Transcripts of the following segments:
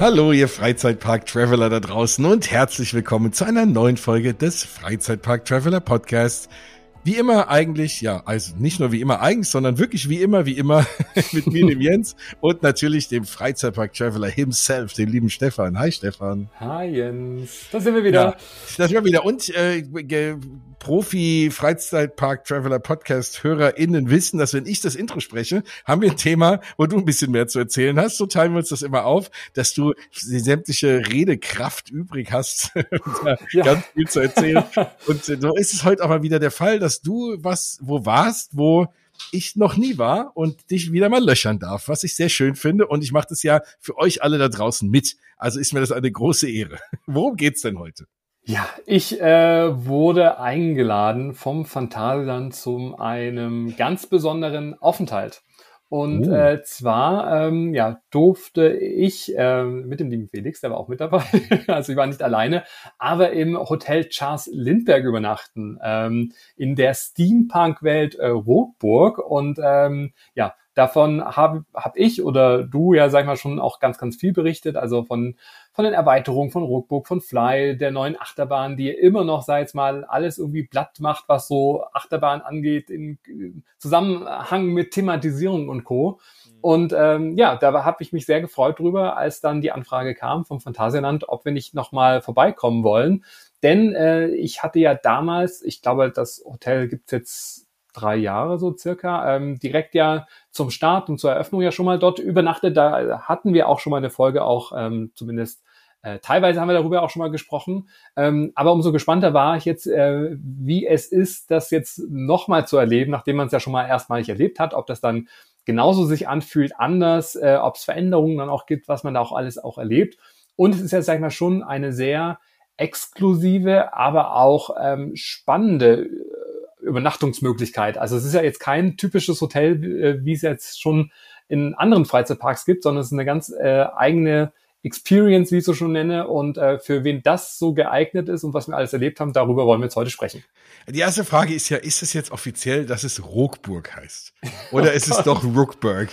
Hallo, ihr Freizeitpark-Traveler da draußen und herzlich willkommen zu einer neuen Folge des Freizeitpark-Traveler Podcasts. Wie immer eigentlich, ja, also nicht nur wie immer eigentlich, sondern wirklich wie immer, wie immer mit mir, dem Jens und natürlich dem Freizeitpark-Traveler himself, dem lieben Stefan. Hi Stefan. Hi Jens. Da sind wir wieder. Ja, da sind wir wieder. Und äh, Profi-Freizeitpark-Traveler-Podcast-HörerInnen wissen, dass wenn ich das Intro spreche, haben wir ein Thema, wo du ein bisschen mehr zu erzählen hast. So teilen wir uns das immer auf, dass du die sämtliche Redekraft übrig hast, ja. ganz viel zu erzählen. Und so ist es heute auch mal wieder der Fall, dass du was, wo warst, wo ich noch nie war und dich wieder mal löchern darf, was ich sehr schön finde. Und ich mache das ja für euch alle da draußen mit. Also ist mir das eine große Ehre. Worum geht's denn heute? Ja, ich äh, wurde eingeladen vom Phantasialand zu einem ganz besonderen Aufenthalt. Und uh. äh, zwar ähm, ja, durfte ich äh, mit dem lieben Felix, der war auch mit dabei, also ich war nicht alleine, aber im Hotel Charles Lindbergh übernachten, ähm, in der Steampunk-Welt äh, Rockburg. Und ähm, ja, davon habe hab ich oder du ja, sag ich mal, schon auch ganz, ganz viel berichtet. Also von von den Erweiterungen von Rookbook, von Fly, der neuen Achterbahn, die immer noch, sei es mal, alles irgendwie platt macht, was so Achterbahn angeht, in Zusammenhang mit Thematisierung und Co. Mhm. Und ähm, ja, da habe ich mich sehr gefreut drüber, als dann die Anfrage kam vom Phantasialand, ob wir nicht nochmal vorbeikommen wollen. Denn äh, ich hatte ja damals, ich glaube, das Hotel gibt's jetzt drei Jahre so circa, ähm, direkt ja zum Start und zur Eröffnung ja schon mal dort übernachtet. Da hatten wir auch schon mal eine Folge, auch ähm, zumindest äh, teilweise haben wir darüber auch schon mal gesprochen. Ähm, aber umso gespannter war ich jetzt, äh, wie es ist, das jetzt nochmal zu erleben, nachdem man es ja schon mal erstmalig erlebt hat, ob das dann genauso sich anfühlt, anders, äh, ob es Veränderungen dann auch gibt, was man da auch alles auch erlebt. Und es ist ja, sag ich mal, schon eine sehr exklusive, aber auch ähm, spannende Übernachtungsmöglichkeit. Also es ist ja jetzt kein typisches Hotel, äh, wie es jetzt schon in anderen Freizeitparks gibt, sondern es ist eine ganz äh, eigene Experience, wie ich so schon nenne, und äh, für wen das so geeignet ist und was wir alles erlebt haben, darüber wollen wir jetzt heute sprechen. Die erste Frage ist ja, ist es jetzt offiziell, dass es Rookburg heißt? Oder oh ist es doch Rookburg?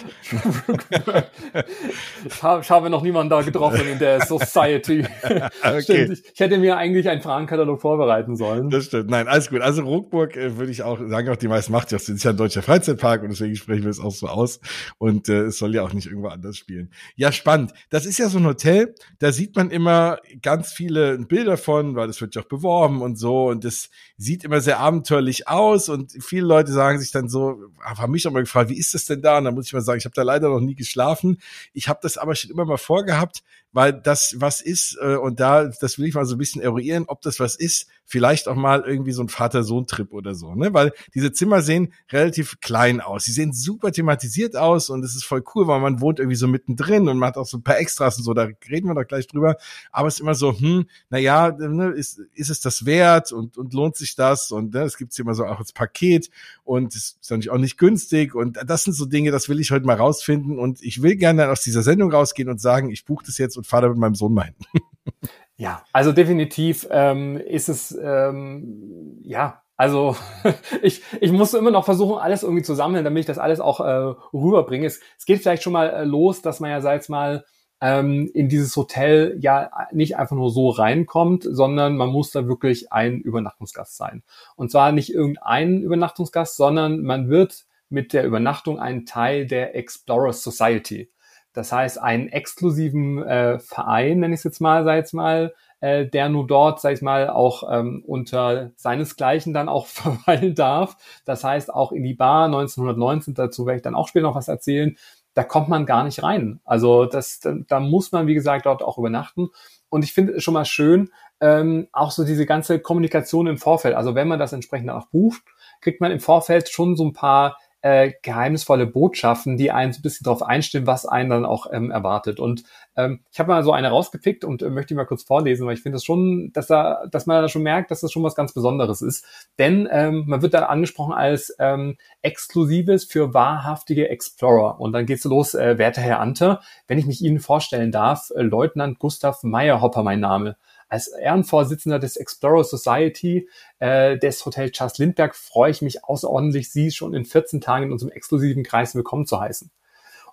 ich, habe, ich habe noch niemanden da getroffen in der Society. okay. Stimmt, ich, ich, hätte mir eigentlich einen Fragenkatalog vorbereiten sollen. Das stimmt. Nein, alles gut. Also Rookburg äh, würde ich auch sagen, auch die meisten macht ja. Es ist ja ein deutscher Freizeitpark und deswegen sprechen wir es auch so aus. Und äh, es soll ja auch nicht irgendwo anders spielen. Ja, spannend. Das ist ja so ein Hotel, da sieht man immer ganz viele Bilder von, weil das wird ja auch beworben und so. Und das sieht immer sehr abenteuerlich aus und viele Leute sagen sich dann so, haben mich auch mal gefragt, wie ist das denn da? Und dann muss ich mal sagen, ich habe da leider noch nie geschlafen. Ich habe das aber schon immer mal vorgehabt, weil das was ist äh, und da, das will ich mal so ein bisschen eruieren, ob das was ist, vielleicht auch mal irgendwie so ein Vater-Sohn-Trip oder so, ne? Weil diese Zimmer sehen relativ klein aus. Sie sehen super thematisiert aus und es ist voll cool, weil man wohnt irgendwie so mittendrin und man hat auch so ein paar Extras und so, da reden wir doch gleich drüber. Aber es ist immer so, hm, na ja, ne, ist, ist es das wert und, und lohnt sich das? Und ne, es gibt's immer so auch als Paket und es ist natürlich auch nicht günstig und das sind so Dinge, das will ich heute mal rausfinden und ich will gerne aus dieser Sendung rausgehen und sagen, ich buche das jetzt und fahre da mit meinem Sohn mal hin. Ja, also definitiv ähm, ist es, ähm, ja, also ich, ich muss immer noch versuchen, alles irgendwie zu sammeln, damit ich das alles auch äh, rüberbringe. Es, es geht vielleicht schon mal äh, los, dass man ja, sag ich mal, ähm, in dieses Hotel ja nicht einfach nur so reinkommt, sondern man muss da wirklich ein Übernachtungsgast sein. Und zwar nicht irgendein Übernachtungsgast, sondern man wird mit der Übernachtung ein Teil der Explorer Society. Das heißt, einen exklusiven äh, Verein, nenne ich es jetzt mal, sei jetzt mal, äh, der nur dort, sag ich mal, auch ähm, unter seinesgleichen dann auch verweilen darf. Das heißt, auch in die Bar 1919, dazu werde ich dann auch später noch was erzählen, da kommt man gar nicht rein. Also das, da, da muss man, wie gesagt, dort auch übernachten. Und ich finde es schon mal schön, ähm, auch so diese ganze Kommunikation im Vorfeld. Also wenn man das entsprechend auch bucht, kriegt man im Vorfeld schon so ein paar äh, geheimnisvolle Botschaften, die einen so ein bisschen darauf einstimmen, was einen dann auch ähm, erwartet. Und ähm, ich habe mal so eine rausgepickt und äh, möchte die mal kurz vorlesen, weil ich finde das schon, dass da, dass man da schon merkt, dass das schon was ganz Besonderes ist. Denn ähm, man wird da angesprochen als ähm, Exklusives für wahrhaftige Explorer. Und dann geht's los, äh, werter Herr Ante, wenn ich mich Ihnen vorstellen darf, äh, Leutnant Gustav Meyerhopper mein Name. Als Ehrenvorsitzender des Explorer Society äh, des Hotel Charles Lindbergh freue ich mich außerordentlich, Sie schon in 14 Tagen in unserem exklusiven Kreis willkommen zu heißen.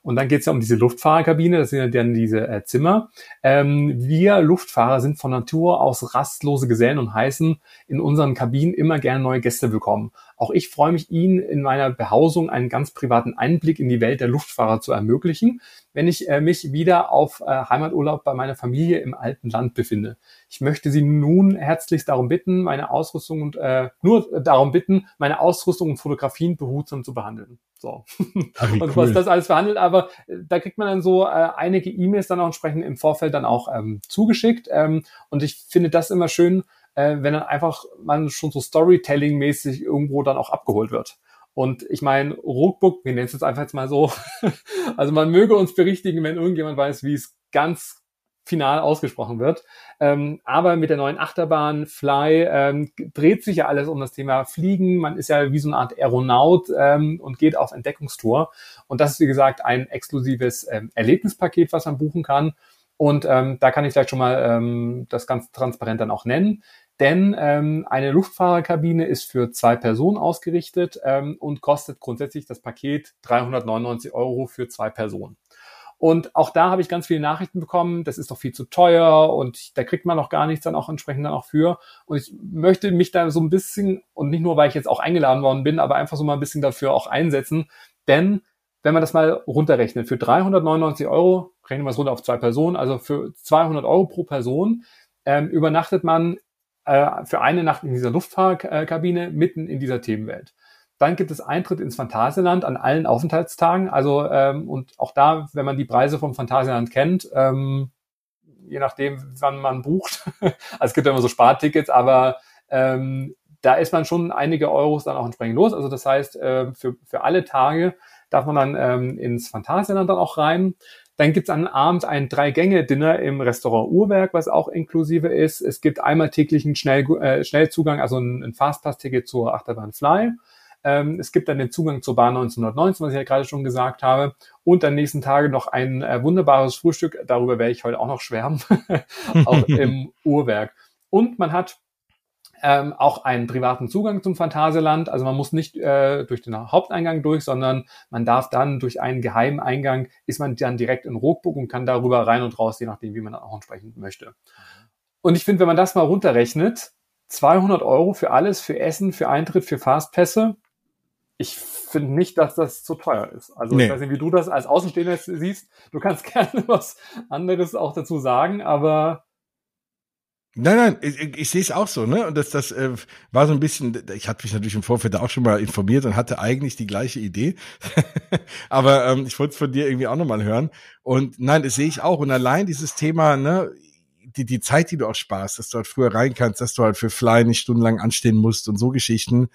Und dann geht es ja um diese Luftfahrerkabine, das sind ja dann diese äh, Zimmer. Ähm, wir Luftfahrer sind von Natur aus rastlose Gesellen und heißen in unseren Kabinen immer gerne neue Gäste willkommen. Auch ich freue mich, Ihnen in meiner Behausung einen ganz privaten Einblick in die Welt der Luftfahrer zu ermöglichen, wenn ich äh, mich wieder auf äh, Heimaturlaub bei meiner Familie im alten Land befinde. Ich möchte Sie nun herzlichst darum bitten, meine Ausrüstung und äh, nur darum bitten, meine Ausrüstung und Fotografien behutsam zu behandeln. So. Ach, und was das alles verhandelt, aber äh, da kriegt man dann so äh, einige E-Mails dann auch entsprechend im Vorfeld dann auch ähm, zugeschickt. Ähm, und ich finde das immer schön, äh, wenn dann einfach man schon so Storytelling-mäßig irgendwo dann auch abgeholt wird. Und ich meine, Rookbook, wir nennen es jetzt einfach jetzt mal so, also man möge uns berichtigen, wenn irgendjemand weiß, wie es ganz final ausgesprochen wird. Ähm, aber mit der neuen Achterbahn Fly ähm, dreht sich ja alles um das Thema Fliegen. Man ist ja wie so eine Art Aeronaut ähm, und geht auf Entdeckungstour. Und das ist, wie gesagt, ein exklusives ähm, Erlebnispaket, was man buchen kann. Und ähm, da kann ich vielleicht schon mal ähm, das ganz transparent dann auch nennen. Denn ähm, eine Luftfahrerkabine ist für zwei Personen ausgerichtet ähm, und kostet grundsätzlich das Paket 399 Euro für zwei Personen. Und auch da habe ich ganz viele Nachrichten bekommen, das ist doch viel zu teuer und da kriegt man noch gar nichts dann auch entsprechend dann auch für. Und ich möchte mich da so ein bisschen, und nicht nur, weil ich jetzt auch eingeladen worden bin, aber einfach so mal ein bisschen dafür auch einsetzen. Denn wenn man das mal runterrechnet, für 399 Euro, rechnen wir es runter auf zwei Personen, also für 200 Euro pro Person, ähm, übernachtet man äh, für eine Nacht in dieser Luftfahrkabine mitten in dieser Themenwelt. Dann gibt es Eintritt ins Phantasialand an allen Aufenthaltstagen. Also ähm, und auch da, wenn man die Preise vom Phantasialand kennt, ähm, je nachdem, wann man bucht. also es gibt ja immer so Spartickets, aber ähm, da ist man schon einige Euros dann auch entsprechend los. Also das heißt, äh, für, für alle Tage darf man dann ähm, ins Phantasialand dann auch rein. Dann gibt es am Abend ein Drei-Gänge-Dinner im Restaurant Uhrwerk, was auch inklusive ist. Es gibt einmal täglichen Schnell, äh, Schnellzugang, also ein, ein Fastpass-Ticket zur Achterbahn Fly. Ähm, es gibt dann den Zugang zur Bahn 1919, was ich ja gerade schon gesagt habe. Und am nächsten Tage noch ein äh, wunderbares Frühstück. Darüber werde ich heute auch noch schwärmen. auch im Uhrwerk. Und man hat ähm, auch einen privaten Zugang zum Phantasialand. Also man muss nicht äh, durch den Haupteingang durch, sondern man darf dann durch einen geheimen Eingang, ist man dann direkt in Rockburg und kann darüber rein und raus, je nachdem, wie man auch entsprechend möchte. Und ich finde, wenn man das mal runterrechnet, 200 Euro für alles, für Essen, für Eintritt, für Fastpässe, ich finde nicht, dass das zu teuer ist. Also nee. ich weiß nicht, wie du das als Außenstehender siehst. Du kannst gerne was anderes auch dazu sagen, aber Nein, nein, ich, ich, sehe es auch so, ne? Und das, das äh, war so ein bisschen, ich hatte mich natürlich im Vorfeld auch schon mal informiert und hatte eigentlich die gleiche Idee. Aber ähm, ich wollte es von dir irgendwie auch nochmal hören. Und nein, das sehe ich auch. Und allein dieses Thema, ne, die, die Zeit, die du auch sparst, dass du halt früher rein kannst, dass du halt für Fly nicht stundenlang anstehen musst und so Geschichten,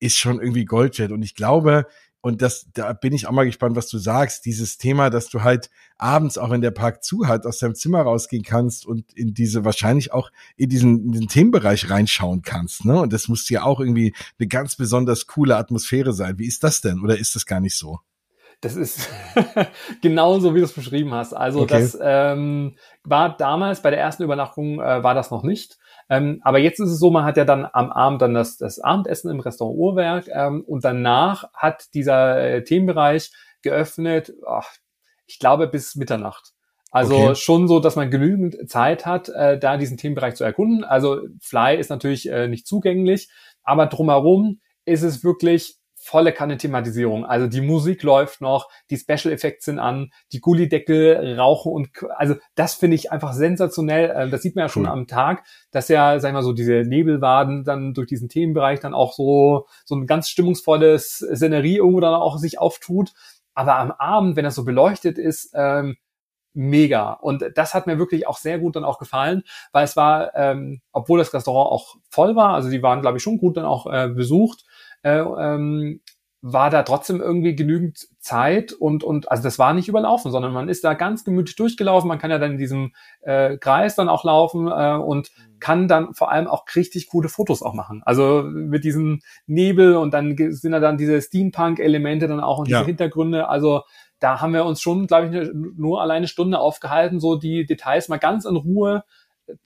ist schon irgendwie Gold wert. Und ich glaube, und das, da bin ich auch mal gespannt, was du sagst. Dieses Thema, dass du halt abends, auch wenn der Park zu hat, aus deinem Zimmer rausgehen kannst und in diese, wahrscheinlich auch in diesen, in den Themenbereich reinschauen kannst, ne? Und das muss ja auch irgendwie eine ganz besonders coole Atmosphäre sein. Wie ist das denn? Oder ist das gar nicht so? Das ist genauso, wie du es beschrieben hast. Also okay. das ähm, war damals bei der ersten Übernachtung äh, war das noch nicht. Ähm, aber jetzt ist es so, man hat ja dann am Abend dann das, das Abendessen im Restaurant Uhrwerk ähm, und danach hat dieser äh, Themenbereich geöffnet, ach, ich glaube bis Mitternacht. Also okay. schon so, dass man genügend Zeit hat, äh, da diesen Themenbereich zu erkunden. Also Fly ist natürlich äh, nicht zugänglich, aber drumherum ist es wirklich volle Kanne-Thematisierung. Also die Musik läuft noch, die Special Effects sind an, die Gullideckel rauchen und also das finde ich einfach sensationell. Äh, das sieht man ja schon cool. am Tag, dass ja, sag ich mal so, diese Nebelwaden dann durch diesen Themenbereich dann auch so so ein ganz stimmungsvolles Szenerie irgendwo dann auch sich auftut. Aber am Abend, wenn das so beleuchtet ist, ähm, mega. Und das hat mir wirklich auch sehr gut dann auch gefallen, weil es war, ähm, obwohl das Restaurant auch voll war, also die waren, glaube ich, schon gut dann auch äh, besucht, äh, ähm, war da trotzdem irgendwie genügend Zeit und, und also das war nicht überlaufen, sondern man ist da ganz gemütlich durchgelaufen. Man kann ja dann in diesem äh, Kreis dann auch laufen äh, und mhm. kann dann vor allem auch richtig coole Fotos auch machen. Also mit diesem Nebel und dann sind da dann diese Steampunk-Elemente dann auch und diese ja. Hintergründe. Also da haben wir uns schon, glaube ich, nur alleine Stunde aufgehalten, so die Details mal ganz in Ruhe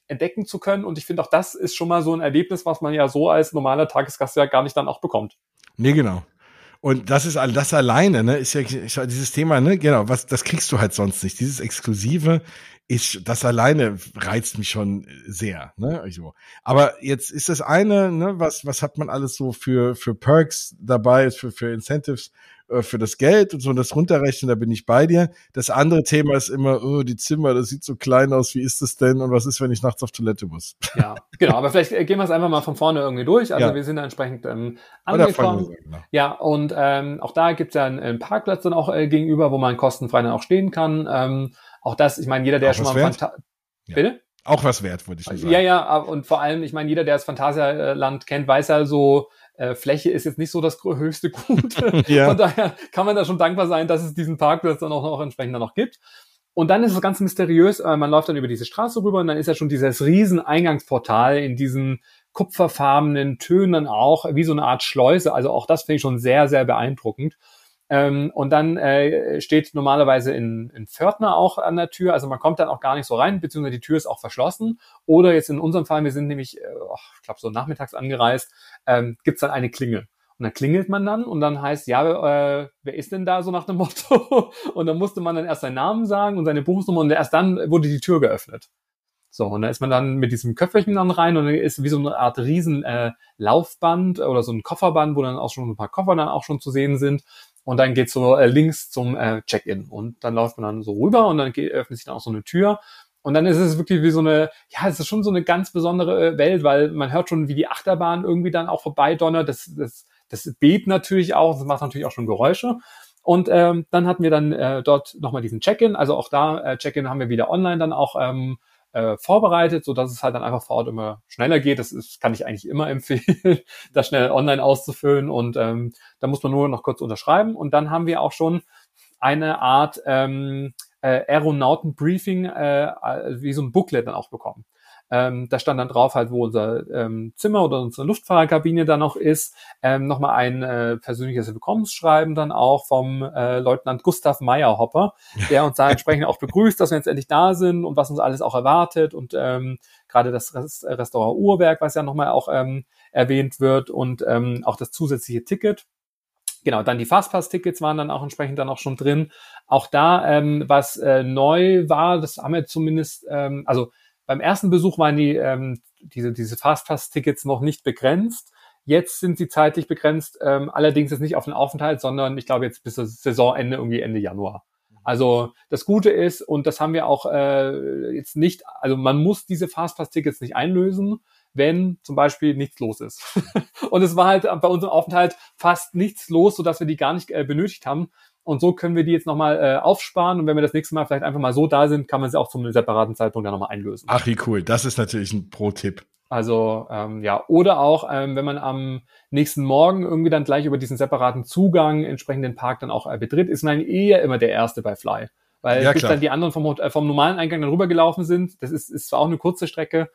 entdecken zu können. Und ich finde auch das ist schon mal so ein Erlebnis, was man ja so als normaler Tagesgast ja gar nicht dann auch bekommt. Nee, genau. Und das ist das alleine, ne, ist ja dieses Thema, ne, genau, was, das kriegst du halt sonst nicht. Dieses Exklusive ist, das alleine reizt mich schon sehr, ne, also. Aber jetzt ist das eine, ne, was, was hat man alles so für, für Perks dabei, für, für Incentives? Äh, für das Geld und so und das runterrechnen, da bin ich bei dir. Das andere Thema ist immer, oh, die Zimmer, das sieht so klein aus, wie ist das denn und was ist, wenn ich nachts auf Toilette muss? Ja, genau, aber vielleicht äh, gehen wir es einfach mal von vorne irgendwie durch. Also ja. wir sind da entsprechend ähm, angekommen. Wir, genau. Ja, und ähm, auch da gibt es ja einen, einen, Parkplatz dann auch äh, gegenüber, wo man kostenfrei dann auch stehen kann. Ähm, auch das, ich meine, jeder, der auch schon mal Phanta ja. Bitte? Auch was wert, würde ich sagen. Ja, ja, und vor allem, ich meine, jeder, der das Phantasialand kennt, weiß ja so, äh, Fläche ist jetzt nicht so das höchste Gut. ja. Von daher kann man da schon dankbar sein, dass es diesen Parkplatz dann auch noch entsprechend noch gibt. Und dann ist es ganz mysteriös, äh, man läuft dann über diese Straße rüber und dann ist ja schon dieses riesen Eingangsportal in diesen kupferfarbenen Tönen auch, wie so eine Art Schleuse. Also auch das finde ich schon sehr, sehr beeindruckend. Ähm, und dann äh, steht normalerweise in, in Pförtner auch an der Tür. Also man kommt dann auch gar nicht so rein, beziehungsweise die Tür ist auch verschlossen. Oder jetzt in unserem Fall, wir sind nämlich, äh, ich glaube, so nachmittags angereist, ähm, gibt dann eine Klingel. Und dann klingelt man dann und dann heißt, ja, äh, wer ist denn da so nach dem Motto? und dann musste man dann erst seinen Namen sagen und seine Buchungsnummer und erst dann wurde die Tür geöffnet. So, und da ist man dann mit diesem Köfferchen dann rein und dann ist wie so eine Art riesen äh, Laufband oder so ein Kofferband, wo dann auch schon ein paar Koffer dann auch schon zu sehen sind. Und dann geht's so äh, links zum äh, Check-in. Und dann läuft man dann so rüber und dann geht, öffnet sich dann auch so eine Tür. Und dann ist es wirklich wie so eine, ja, es ist schon so eine ganz besondere äh, Welt, weil man hört schon, wie die Achterbahn irgendwie dann auch vorbeidonnert. Das, das, das bebt natürlich auch, das macht natürlich auch schon Geräusche. Und ähm, dann hatten wir dann äh, dort nochmal diesen Check-in. Also auch da, äh, Check-in haben wir wieder online dann auch ähm, äh, vorbereitet, so dass es halt dann einfach vor Ort immer schneller geht. Das ist, kann ich eigentlich immer empfehlen, das schnell online auszufüllen und ähm, da muss man nur noch kurz unterschreiben und dann haben wir auch schon eine Art ähm, äh, Aeronautenbriefing, äh, wie so ein Booklet dann auch bekommen. Ähm, da stand dann drauf halt, wo unser ähm, Zimmer oder unsere Luftfahrerkabine dann noch ist. Ähm, Nochmal ein äh, persönliches Willkommensschreiben dann auch vom äh, Leutnant Gustav Meyerhopper, der uns da entsprechend auch begrüßt, dass wir jetzt endlich da sind und was uns alles auch erwartet und ähm, gerade das Rest Restaurant Uhrwerk, was ja nochmal auch ähm, erwähnt wird und ähm, auch das zusätzliche Ticket. Genau, dann die Fastpass-Tickets waren dann auch entsprechend dann auch schon drin. Auch da, ähm, was äh, neu war, das haben wir zumindest, ähm, also beim ersten Besuch waren die ähm, diese, diese Fastpass-Tickets noch nicht begrenzt. Jetzt sind sie zeitlich begrenzt, ähm, allerdings jetzt nicht auf den Aufenthalt, sondern ich glaube jetzt bis das Saisonende, irgendwie Ende Januar. Also das Gute ist, und das haben wir auch äh, jetzt nicht, also man muss diese Fastpass-Tickets nicht einlösen, wenn zum Beispiel nichts los ist. und es war halt bei unserem Aufenthalt fast nichts los, sodass wir die gar nicht äh, benötigt haben. Und so können wir die jetzt nochmal äh, aufsparen. Und wenn wir das nächste Mal vielleicht einfach mal so da sind, kann man sie auch zum separaten Zeitpunkt dann nochmal einlösen. Ach, wie cool. Das ist natürlich ein Pro-Tipp. Also ähm, ja, oder auch, ähm, wenn man am nächsten Morgen irgendwie dann gleich über diesen separaten Zugang entsprechend den Park dann auch äh, betritt, ist man eher immer der Erste bei Fly. Weil ja, bis dann die anderen vom, äh, vom normalen Eingang dann rübergelaufen sind, das ist, ist zwar auch eine kurze Strecke,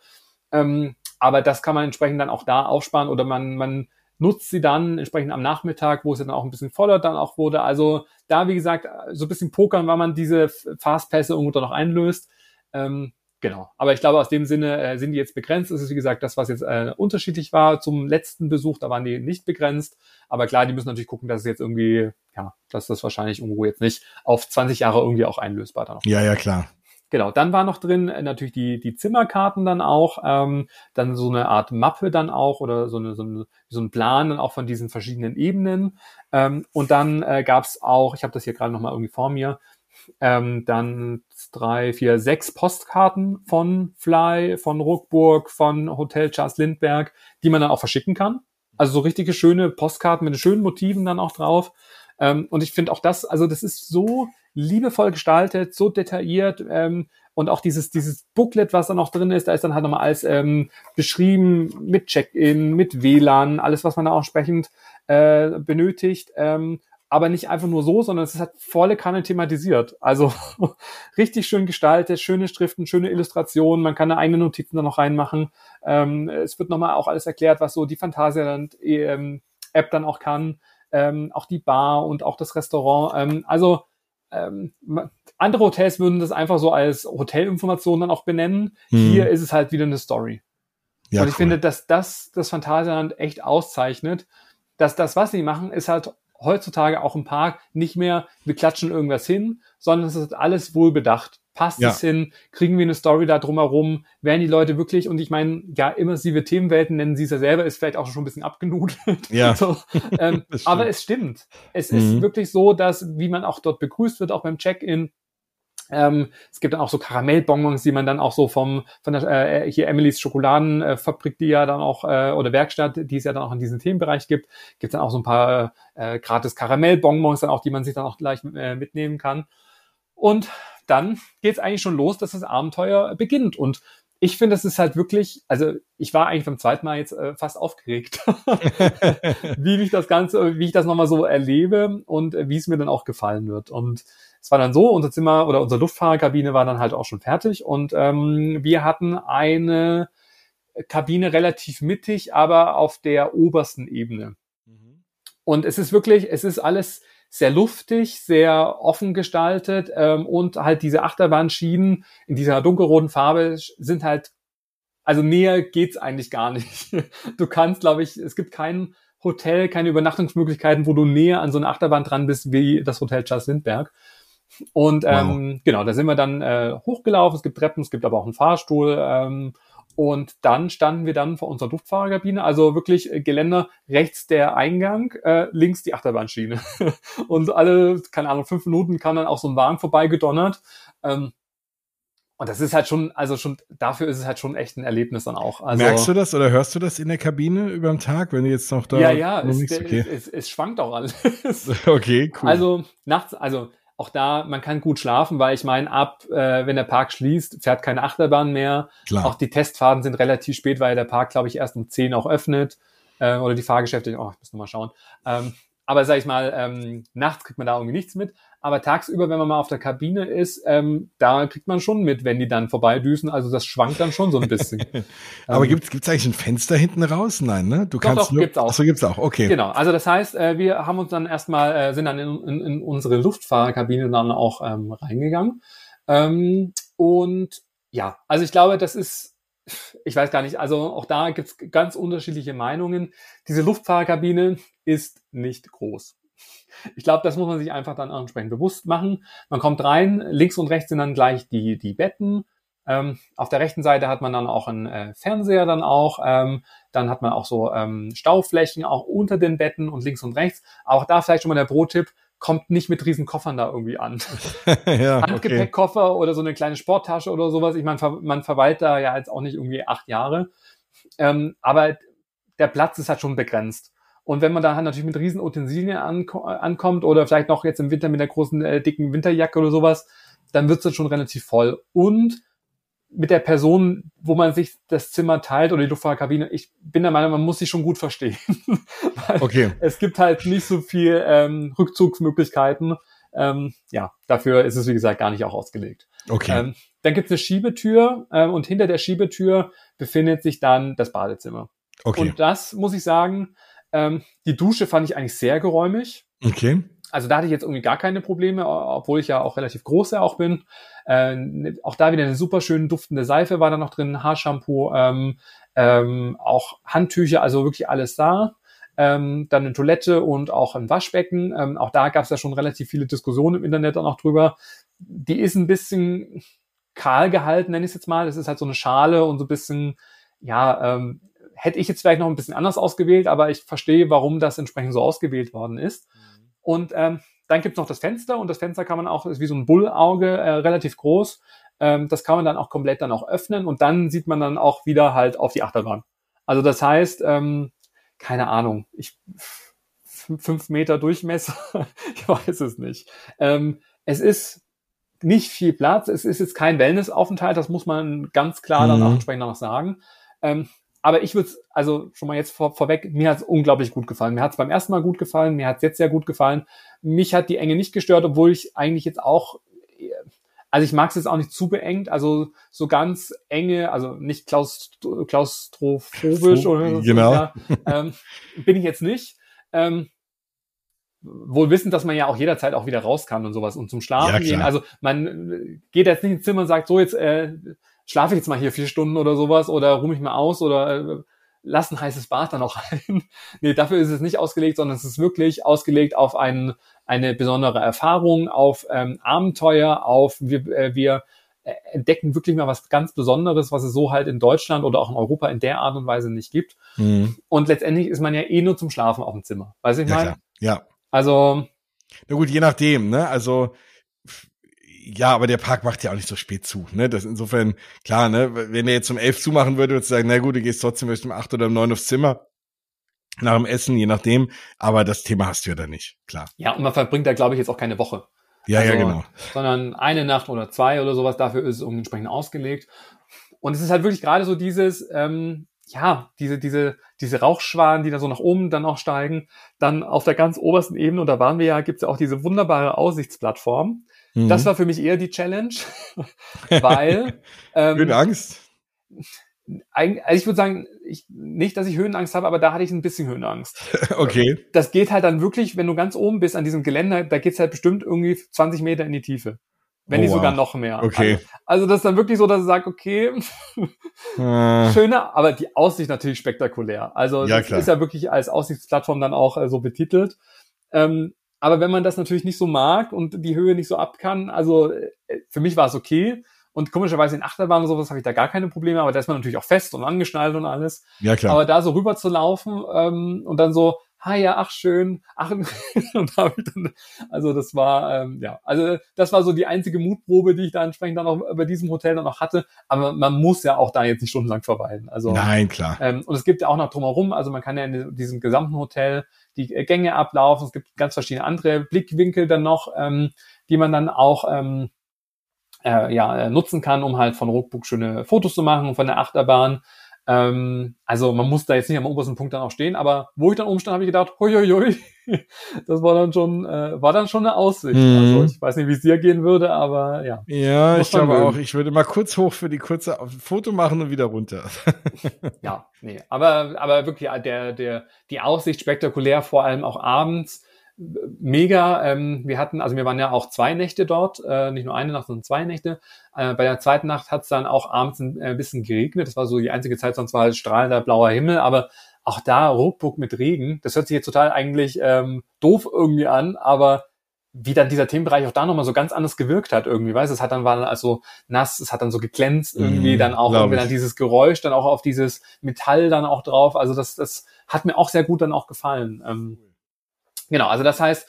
ähm, aber das kann man entsprechend dann auch da aufsparen oder man, man nutzt sie dann entsprechend am Nachmittag, wo es dann auch ein bisschen voller dann auch wurde. Also da, wie gesagt, so ein bisschen pokern, weil man diese Fastpässe irgendwo da noch einlöst. Ähm, genau. Aber ich glaube, aus dem Sinne äh, sind die jetzt begrenzt. Das ist, wie gesagt, das, was jetzt äh, unterschiedlich war zum letzten Besuch, da waren die nicht begrenzt. Aber klar, die müssen natürlich gucken, dass es jetzt irgendwie, ja, dass das wahrscheinlich irgendwo jetzt nicht auf 20 Jahre irgendwie auch einlösbar dann noch. Ja, ja, klar. Genau, dann war noch drin äh, natürlich die, die Zimmerkarten dann auch, ähm, dann so eine Art Mappe dann auch oder so, eine, so, eine, so ein Plan dann auch von diesen verschiedenen Ebenen. Ähm, und dann äh, gab es auch, ich habe das hier gerade nochmal irgendwie vor mir, ähm, dann drei, vier, sechs Postkarten von Fly, von Ruckburg, von Hotel Charles Lindbergh, die man dann auch verschicken kann. Also so richtige schöne Postkarten mit schönen Motiven dann auch drauf. Ähm, und ich finde auch das, also das ist so liebevoll gestaltet, so detailliert ähm, und auch dieses, dieses Booklet, was da noch drin ist, da ist dann halt nochmal alles ähm, beschrieben mit Check-in, mit WLAN, alles, was man da auch entsprechend äh, benötigt. Ähm, aber nicht einfach nur so, sondern es ist halt volle Kanne thematisiert. Also richtig schön gestaltet, schöne Schriften, schöne Illustrationen, man kann eine eigene Notizen da noch reinmachen. Ähm, es wird nochmal auch alles erklärt, was so die Phantasialand-App dann auch kann. Ähm, auch die Bar und auch das Restaurant. Ähm, also ähm, andere Hotels würden das einfach so als Hotelinformation dann auch benennen. Hm. Hier ist es halt wieder eine Story. Ja, und ich cool. finde, dass das das Phantasialand echt auszeichnet, dass das, was sie machen, ist halt heutzutage auch im Park nicht mehr, wir klatschen irgendwas hin, sondern es ist alles wohl bedacht. Passt ja. es hin? Kriegen wir eine Story da drumherum? Werden die Leute wirklich, und ich meine, ja, immersive Themenwelten nennen sie es ja selber, ist vielleicht auch schon ein bisschen abgenudelt. Ja. so, ähm, aber es stimmt. Es mhm. ist wirklich so, dass, wie man auch dort begrüßt wird, auch beim Check-in, ähm, es gibt dann auch so Karamellbonbons, die man dann auch so vom von der äh, hier Emilys Schokoladenfabrik, die ja dann auch äh, oder Werkstatt, die es ja dann auch in diesem Themenbereich gibt, gibt dann auch so ein paar äh, gratis Karamellbonbons dann auch, die man sich dann auch gleich äh, mitnehmen kann. Und dann geht es eigentlich schon los, dass das Abenteuer beginnt. Und ich finde, es ist halt wirklich, also ich war eigentlich beim zweiten Mal jetzt äh, fast aufgeregt, wie ich das Ganze, wie ich das nochmal so erlebe und äh, wie es mir dann auch gefallen wird. Und es war dann so, unser Zimmer oder unsere Luftfahrerkabine war dann halt auch schon fertig und ähm, wir hatten eine Kabine relativ mittig, aber auf der obersten Ebene. Mhm. Und es ist wirklich, es ist alles sehr luftig, sehr offen gestaltet ähm, und halt diese Achterbahnschienen in dieser dunkelroten Farbe sind halt, also näher geht's eigentlich gar nicht. Du kannst, glaube ich, es gibt kein Hotel, keine Übernachtungsmöglichkeiten, wo du näher an so einer Achterbahn dran bist wie das Hotel Charles Lindbergh. Und ähm, wow. genau, da sind wir dann äh, hochgelaufen. Es gibt Treppen, es gibt aber auch einen Fahrstuhl. Ähm, und dann standen wir dann vor unserer Luftfahrerkabine, also wirklich äh, Geländer rechts der Eingang, äh, links die Achterbahnschiene. und alle, keine Ahnung, fünf Minuten kam dann auch so ein Wagen vorbeigedonnert. Ähm, und das ist halt schon, also schon, dafür ist es halt schon echt ein Erlebnis dann auch. Also, Merkst du das oder hörst du das in der Kabine über den Tag, wenn du jetzt noch da? Ja, ja, es, okay. es, es, es schwankt auch alles. okay, cool. Also nachts, also auch da, man kann gut schlafen, weil ich meine, ab, äh, wenn der Park schließt, fährt keine Achterbahn mehr. Klar. Auch die Testfahrten sind relativ spät, weil der Park, glaube ich, erst um 10 auch öffnet. Äh, oder die Fahrgeschäfte, oh, ich muss noch mal schauen. Ähm, aber sag ich mal, ähm, nachts kriegt man da irgendwie nichts mit. Aber tagsüber, wenn man mal auf der Kabine ist, ähm, da kriegt man schon mit, wenn die dann vorbeidüsen. Also das schwankt dann schon so ein bisschen. Aber ähm, gibt's gibt's eigentlich ein Fenster hinten raus? Nein, ne? Du doch, kannst doch, nur, gibt's auch. Achso, gibt's auch. Okay. Genau. Also das heißt, äh, wir haben uns dann erstmal äh, sind dann in, in, in unsere Luftfahrerkabine dann auch ähm, reingegangen. Ähm, und ja, also ich glaube, das ist ich weiß gar nicht, also auch da gibt's ganz unterschiedliche Meinungen. Diese Luftfahrerkabine ist nicht groß. Ich glaube, das muss man sich einfach dann entsprechend bewusst machen. Man kommt rein, links und rechts sind dann gleich die, die Betten. Ähm, auf der rechten Seite hat man dann auch einen äh, Fernseher dann auch. Ähm, dann hat man auch so ähm, Stauflächen auch unter den Betten und links und rechts. Auch da vielleicht schon mal der Pro-Tipp, kommt nicht mit riesen Koffern da irgendwie an. ja, Handgepäckkoffer okay. oder so eine kleine Sporttasche oder sowas. Ich meine, man verweilt da ja jetzt auch nicht irgendwie acht Jahre. Ähm, aber der Platz ist halt schon begrenzt. Und wenn man da halt natürlich mit riesen Utensilien anko ankommt oder vielleicht noch jetzt im Winter mit der großen äh, dicken Winterjacke oder sowas, dann wird es dann schon relativ voll. Und mit der Person, wo man sich das Zimmer teilt oder die Luftfahrerkabine, ich bin der Meinung, man muss sich schon gut verstehen. okay. Es gibt halt nicht so viel ähm, Rückzugsmöglichkeiten. Ähm, ja, dafür ist es, wie gesagt, gar nicht auch ausgelegt. Okay. Ähm, dann gibt es eine Schiebetür ähm, und hinter der Schiebetür befindet sich dann das Badezimmer. Okay. Und das muss ich sagen, ähm, die Dusche fand ich eigentlich sehr geräumig. Okay. Also da hatte ich jetzt irgendwie gar keine Probleme, obwohl ich ja auch relativ groß ja auch bin. Äh, auch da wieder eine super schön duftende Seife war da noch drin, Haarshampoo, ähm, ähm, auch Handtücher, also wirklich alles da. Ähm, dann eine Toilette und auch ein Waschbecken. Ähm, auch da gab es ja schon relativ viele Diskussionen im Internet auch noch drüber. Die ist ein bisschen kahl gehalten, nenne ich es jetzt mal. Das ist halt so eine Schale und so ein bisschen, ja, ähm, hätte ich jetzt vielleicht noch ein bisschen anders ausgewählt, aber ich verstehe, warum das entsprechend so ausgewählt worden ist. Mhm. Und ähm, dann gibt's noch das Fenster und das Fenster kann man auch, ist wie so ein Bullauge, äh, relativ groß. Ähm, das kann man dann auch komplett dann auch öffnen und dann sieht man dann auch wieder halt auf die Achterbahn. Also das heißt, ähm, keine Ahnung, ich fünf Meter Durchmesser, ich weiß es nicht. Ähm, es ist nicht viel Platz, es ist jetzt kein Wellnessaufenthalt, das muss man ganz klar dann auch mhm. entsprechend noch sagen. Ähm, aber ich würde also schon mal jetzt vor, vorweg, mir hat es unglaublich gut gefallen. Mir hat es beim ersten Mal gut gefallen, mir hat es jetzt sehr gut gefallen. Mich hat die Enge nicht gestört, obwohl ich eigentlich jetzt auch, also ich mag es jetzt auch nicht zu beengt, also so ganz enge, also nicht klaustro klaustrophobisch oder so, genau. Ja, ähm, bin ich jetzt nicht. Ähm, wohl wissend, dass man ja auch jederzeit auch wieder raus kann und sowas und zum Schlafen ja, gehen. Also man geht jetzt nicht ins Zimmer und sagt, so jetzt äh, schlafe ich jetzt mal hier vier Stunden oder sowas oder ruhe mich mal aus oder lassen heißes Bad dann auch rein. nee, dafür ist es nicht ausgelegt, sondern es ist wirklich ausgelegt auf ein, eine besondere Erfahrung, auf ähm, Abenteuer, auf wir, äh, wir entdecken wirklich mal was ganz Besonderes, was es so halt in Deutschland oder auch in Europa in der Art und Weise nicht gibt. Mhm. Und letztendlich ist man ja eh nur zum Schlafen auf dem Zimmer. Weiß ich ja, mal? Klar. Ja. Also. Na gut, je nachdem, ne? Also, ja, aber der Park macht ja auch nicht so spät zu, ne? Das insofern, klar, ne? Wenn er jetzt um elf zumachen würde, würdest du sagen, na gut, du gehst trotzdem erst um acht oder um neun aufs Zimmer. Nach dem Essen, je nachdem. Aber das Thema hast du ja dann nicht, klar. Ja, und man verbringt da, glaube ich, jetzt auch keine Woche. Ja, also, ja, genau. Sondern eine Nacht oder zwei oder sowas, dafür ist es entsprechend ausgelegt. Und es ist halt wirklich gerade so dieses, ähm, ja, diese, diese, diese Rauchschwaden, die da so nach oben dann auch steigen. Dann auf der ganz obersten Ebene, und da waren wir ja, gibt's ja auch diese wunderbare Aussichtsplattform. Mhm. Das war für mich eher die Challenge, weil. Ähm, Keine Angst also ich würde sagen, ich, nicht, dass ich Höhenangst habe, aber da hatte ich ein bisschen Höhenangst. okay. Das geht halt dann wirklich, wenn du ganz oben bist an diesem Geländer, da geht's halt bestimmt irgendwie 20 Meter in die Tiefe. Wenn oh, nicht sogar noch mehr. Okay. Also, also das ist dann wirklich so, dass du sagst, okay, äh. schöner, aber die Aussicht natürlich spektakulär. Also ja, das klar. ist ja wirklich als Aussichtsplattform dann auch äh, so betitelt. Ähm, aber wenn man das natürlich nicht so mag und die Höhe nicht so ab kann, also äh, für mich war es okay. Und komischerweise in Achterbahn und sowas habe ich da gar keine Probleme, aber da ist man natürlich auch fest und angeschnallt und alles. Ja, klar. Aber da so rüber zu laufen ähm, und dann so, ha ja, ach schön, ach und da habe ich dann, also das war ähm, ja, also das war so die einzige Mutprobe, die ich da entsprechend dann auch bei diesem Hotel dann noch hatte. Aber man muss ja auch da jetzt nicht stundenlang verweilen. Also nein, klar. Ähm, und es gibt ja auch noch drumherum, also man kann ja in diesem gesamten Hotel die Gänge ablaufen. Es gibt ganz verschiedene andere Blickwinkel dann noch, ähm, die man dann auch ähm, äh, ja, nutzen kann, um halt von Ruckbuck schöne Fotos zu machen von der Achterbahn. Ähm, also man muss da jetzt nicht am obersten Punkt dann auch stehen, aber wo ich dann umstand, habe ich gedacht, hui, hui, hui, das war dann schon, äh, war dann schon eine Aussicht. Mhm. Also ich weiß nicht, wie es dir gehen würde, aber ja. Ja, ich glaube mögen. auch. Ich würde mal kurz hoch für die kurze Foto machen und wieder runter. ja, nee, aber aber wirklich der der die Aussicht spektakulär, vor allem auch abends mega. Ähm, wir hatten, also wir waren ja auch zwei Nächte dort, äh, nicht nur eine Nacht, sondern zwei Nächte. Äh, bei der zweiten Nacht hat es dann auch abends ein äh, bisschen geregnet. Das war so die einzige Zeit, sonst war halt strahlender blauer Himmel, aber auch da Ruckbuck mit Regen. Das hört sich jetzt total eigentlich ähm, doof irgendwie an, aber wie dann dieser Themenbereich auch da nochmal so ganz anders gewirkt hat irgendwie, weißt es hat dann war dann also nass, es hat dann so geglänzt irgendwie, mm, dann auch irgendwie dann dieses Geräusch, dann auch auf dieses Metall dann auch drauf, also das, das hat mir auch sehr gut dann auch gefallen. Ähm, Genau, also das heißt,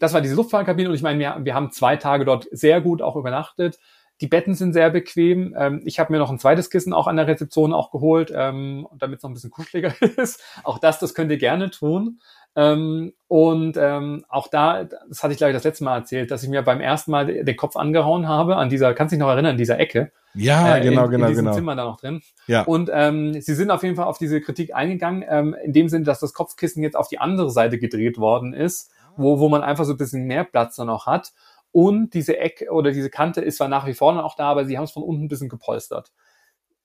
das war diese Luftfahrtkabine und ich meine, wir, wir haben zwei Tage dort sehr gut auch übernachtet. Die Betten sind sehr bequem. Ähm, ich habe mir noch ein zweites Kissen auch an der Rezeption auch geholt, ähm, damit es noch ein bisschen kuscheliger ist. Auch das, das könnt ihr gerne tun. Ähm, und ähm, auch da, das hatte ich glaube ich das letzte Mal erzählt, dass ich mir beim ersten Mal den Kopf angehauen habe an dieser, kannst du dich noch erinnern, an dieser Ecke. Ja, äh, genau, in, genau, in diesem genau. Zimmer da noch drin. Ja. Und ähm, sie sind auf jeden Fall auf diese Kritik eingegangen, ähm, in dem Sinne, dass das Kopfkissen jetzt auf die andere Seite gedreht worden ist, wo, wo man einfach so ein bisschen mehr Platz dann auch hat. Und diese Ecke oder diese Kante ist zwar nach wie vor dann auch da, aber sie haben es von unten ein bisschen gepolstert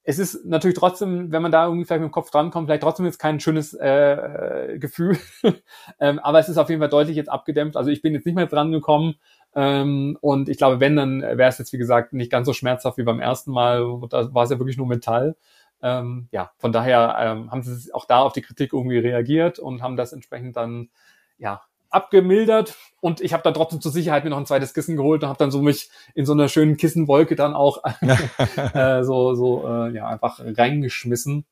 es ist natürlich trotzdem, wenn man da irgendwie vielleicht mit dem Kopf drankommt, vielleicht trotzdem jetzt kein schönes äh, Gefühl. ähm, aber es ist auf jeden Fall deutlich jetzt abgedämpft. Also ich bin jetzt nicht mehr dran gekommen. Ähm, und ich glaube, wenn, dann wäre es jetzt, wie gesagt, nicht ganz so schmerzhaft wie beim ersten Mal. Da war es ja wirklich nur Metall. Ähm, ja, von daher ähm, haben sie auch da auf die Kritik irgendwie reagiert und haben das entsprechend dann ja abgemildert und ich habe dann trotzdem zur Sicherheit mir noch ein zweites Kissen geholt und habe dann so mich in so einer schönen Kissenwolke dann auch äh, so so äh, ja einfach reingeschmissen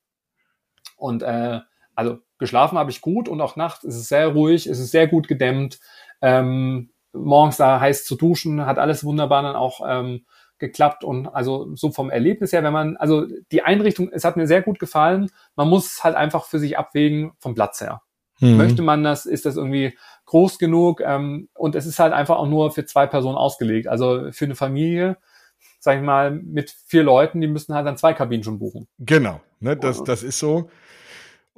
und äh, also geschlafen habe ich gut und auch nachts ist es sehr ruhig, ist es sehr gut gedämmt. Ähm, morgens da heiß zu duschen, hat alles wunderbar dann auch ähm, geklappt und also so vom Erlebnis her, wenn man, also die Einrichtung, es hat mir sehr gut gefallen. Man muss halt einfach für sich abwägen vom Platz her. Mhm. Möchte man das? Ist das irgendwie groß genug? Ähm, und es ist halt einfach auch nur für zwei Personen ausgelegt. Also für eine Familie, sag ich mal, mit vier Leuten, die müssen halt dann zwei Kabinen schon buchen. Genau, ne, das, das ist so.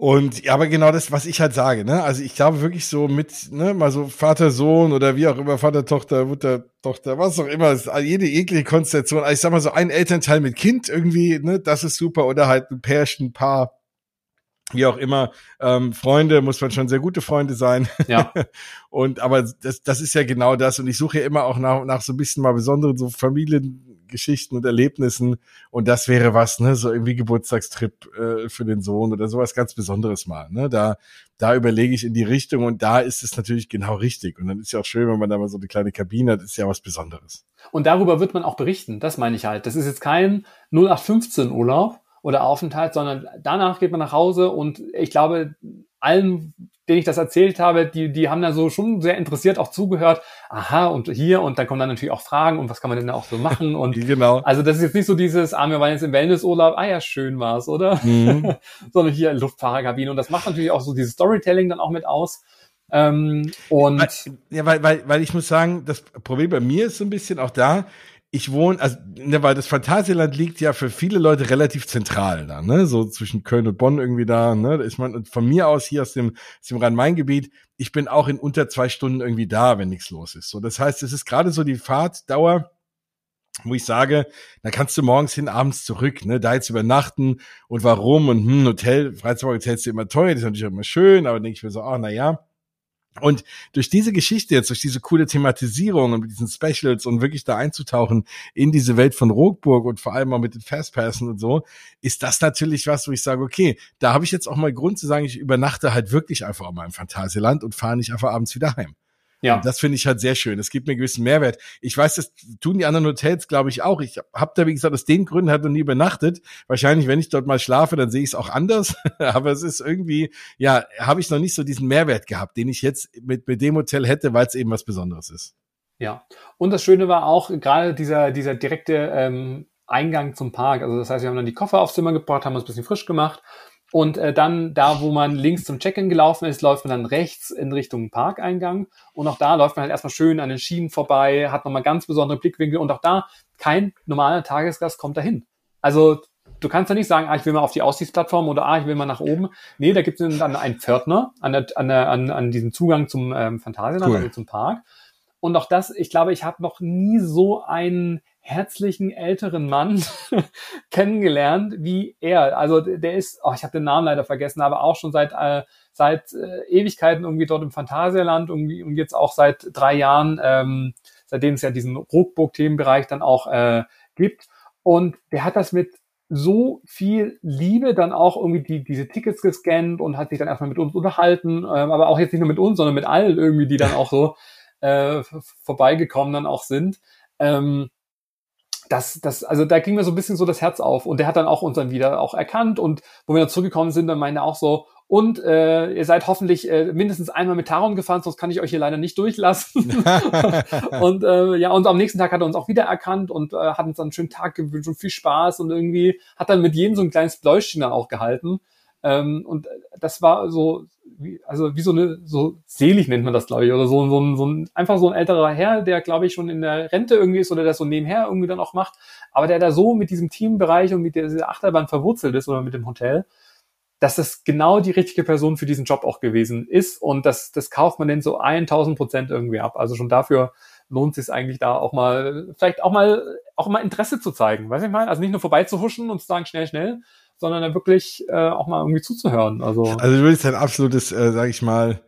Und ja, aber genau das, was ich halt sage, ne? Also ich glaube wirklich so mit, ne, mal so Vater, Sohn oder wie auch immer, Vater, Tochter, Mutter, Tochter, was auch immer, jede eklige Konstellation. Also ich sag mal so ein Elternteil mit Kind irgendwie, ne, das ist super. Oder halt ein Pärchen, Paar, wie auch immer, ähm, Freunde, muss man schon sehr gute Freunde sein. Ja. und aber das, das ist ja genau das. Und ich suche ja immer auch nach, nach so ein bisschen mal besonderen so Familiengeschichten und Erlebnissen. Und das wäre was, ne, so irgendwie Geburtstagstrip äh, für den Sohn oder sowas ganz Besonderes mal. Ne? Da, da überlege ich in die Richtung und da ist es natürlich genau richtig. Und dann ist ja auch schön, wenn man da mal so eine kleine Kabine hat, ist ja was Besonderes. Und darüber wird man auch berichten, das meine ich halt. Das ist jetzt kein 0815 Urlaub, oder Aufenthalt, sondern danach geht man nach Hause und ich glaube, allen, denen ich das erzählt habe, die, die haben da so schon sehr interessiert auch zugehört. Aha, und hier, und dann kommen dann natürlich auch Fragen und was kann man denn da auch so machen? Und genau. Also das ist jetzt nicht so dieses, ah, wir waren jetzt im Wellnessurlaub, ah ja, schön war's, oder? Mhm. sondern hier Luftfahrerkabine. Und das macht natürlich auch so dieses Storytelling dann auch mit aus. Ähm, und weil, ja, weil, weil, weil ich muss sagen, das Problem bei mir ist so ein bisschen auch da, ich wohne, also, ne, weil das Phantasialand liegt ja für viele Leute relativ zentral da, ne, so zwischen Köln und Bonn irgendwie da, ne, man, und von mir aus hier aus dem, aus dem Rhein-Main-Gebiet, ich bin auch in unter zwei Stunden irgendwie da, wenn nichts los ist. So, das heißt, es ist gerade so die Fahrtdauer, wo ich sage, da kannst du morgens hin, abends zurück, ne, da jetzt übernachten und warum und hm, Hotel, Freizeitpark ist immer teuer, das ist natürlich auch immer schön, aber denke ich mir so, ah, na ja, und durch diese Geschichte jetzt, durch diese coole Thematisierung und mit diesen Specials und wirklich da einzutauchen in diese Welt von Rockburg und vor allem auch mit den Fastpassen und so, ist das natürlich was, wo ich sage, okay, da habe ich jetzt auch mal Grund zu sagen, ich übernachte halt wirklich einfach auch mal im Phantasialand und fahre nicht einfach abends wieder heim. Ja. Und das finde ich halt sehr schön. Es gibt mir einen gewissen Mehrwert. Ich weiß, das tun die anderen Hotels, glaube ich, auch. Ich habe da, wie gesagt, aus den Gründen halt noch nie übernachtet. Wahrscheinlich, wenn ich dort mal schlafe, dann sehe ich es auch anders. Aber es ist irgendwie, ja, habe ich noch nicht so diesen Mehrwert gehabt, den ich jetzt mit, mit dem Hotel hätte, weil es eben was Besonderes ist. Ja. Und das Schöne war auch gerade dieser, dieser direkte ähm, Eingang zum Park. Also das heißt, wir haben dann die Koffer aufs Zimmer gebracht, haben uns ein bisschen frisch gemacht und äh, dann, da wo man links zum Check-in gelaufen ist, läuft man dann rechts in Richtung Parkeingang. Und auch da läuft man halt erstmal schön an den Schienen vorbei, hat nochmal ganz besondere Blickwinkel. Und auch da, kein normaler Tagesgast kommt dahin. Also du kannst ja nicht sagen, ah, ich will mal auf die Aussichtsplattform oder ah, ich will mal nach oben. Nee, da gibt es dann einen Pförtner an, der, an, der, an, an diesem Zugang zum ähm, Phantasialand, cool. also zum Park. Und auch das, ich glaube, ich habe noch nie so einen herzlichen älteren Mann kennengelernt wie er. Also der ist, oh, ich habe den Namen leider vergessen, aber auch schon seit äh, seit äh, Ewigkeiten irgendwie dort im Phantasialand irgendwie und jetzt auch seit drei Jahren, ähm, seitdem es ja diesen Ruckburg-Themenbereich dann auch äh, gibt. Und der hat das mit so viel Liebe dann auch irgendwie die, diese Tickets gescannt und hat sich dann erstmal mit uns unterhalten, äh, aber auch jetzt nicht nur mit uns, sondern mit allen irgendwie, die dann auch so äh, vorbeigekommen dann auch sind. Ähm, das, das, also da ging mir so ein bisschen so das Herz auf und der hat dann auch uns dann wieder auch erkannt und wo wir dann zurückgekommen sind, dann meinte er auch so, und äh, ihr seid hoffentlich äh, mindestens einmal mit Taron gefahren, sonst kann ich euch hier leider nicht durchlassen. und äh, ja, und am nächsten Tag hat er uns auch wieder erkannt und äh, hat uns dann einen schönen Tag gewünscht und viel Spaß und irgendwie hat dann mit jedem so ein kleines Bläuschen dann auch gehalten. Ähm, und das war so, wie, also wie so eine, so selig nennt man das, glaube ich, oder so, so, ein, so ein, einfach so ein älterer Herr, der, glaube ich, schon in der Rente irgendwie ist oder der so nebenher irgendwie dann auch macht, aber der da so mit diesem Teambereich und mit dieser Achterbahn verwurzelt ist oder mit dem Hotel, dass das genau die richtige Person für diesen Job auch gewesen ist und das, das kauft man denn so 1000 Prozent irgendwie ab. Also schon dafür lohnt es sich eigentlich da auch mal, vielleicht auch mal, auch mal Interesse zu zeigen, weiß ich mal, also nicht nur vorbeizuhuschen und zu sagen schnell, schnell, sondern da wirklich äh, auch mal irgendwie zuzuhören. Also, also du würdest ein absolutes, äh, sag ich mal,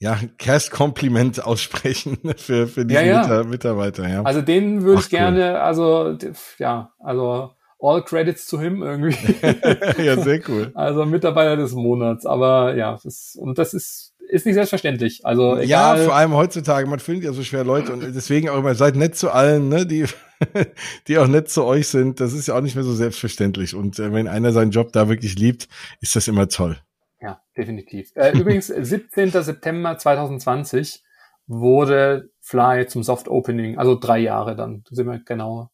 ja, Cast-Kompliment aussprechen für, für diesen ja, ja. Mitarbeiter, ja. Also den würde ich cool. gerne, also ja, also all credits zu him irgendwie. ja, sehr cool. Also Mitarbeiter des Monats, aber ja, das, und das ist ist nicht selbstverständlich. Also egal. Ja, vor allem heutzutage, man findet ja so schwer Leute und deswegen auch immer seid nett zu allen, ne, die die auch nett zu euch sind. Das ist ja auch nicht mehr so selbstverständlich. Und äh, wenn einer seinen Job da wirklich liebt, ist das immer toll. Ja, definitiv. Äh, übrigens, 17. September 2020 wurde Fly zum Soft Opening, also drei Jahre dann. Da sind wir genau.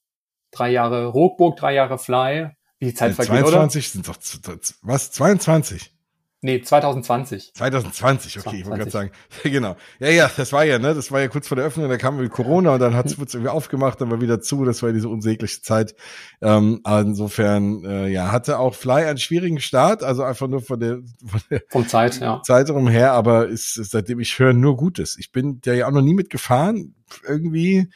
Drei Jahre Rockburg, drei Jahre Fly. Wie die Zeit vergeht, 22 oder? sind doch, was? 22? Nee, 2020. 2020, okay, 2020. ich wollte gerade sagen. genau. Ja, ja, das war ja, ne, das war ja kurz vor der Öffnung, da kam Corona und dann hat es irgendwie aufgemacht, dann war wieder zu, das war ja diese unsägliche Zeit. Ähm, insofern, äh, ja, hatte auch Fly einen schwierigen Start, also einfach nur von der, von der Vom Zeit, ja. Zeitraum her, aber ist, seitdem ich höre, nur Gutes. Ich bin der ja auch noch nie mitgefahren, irgendwie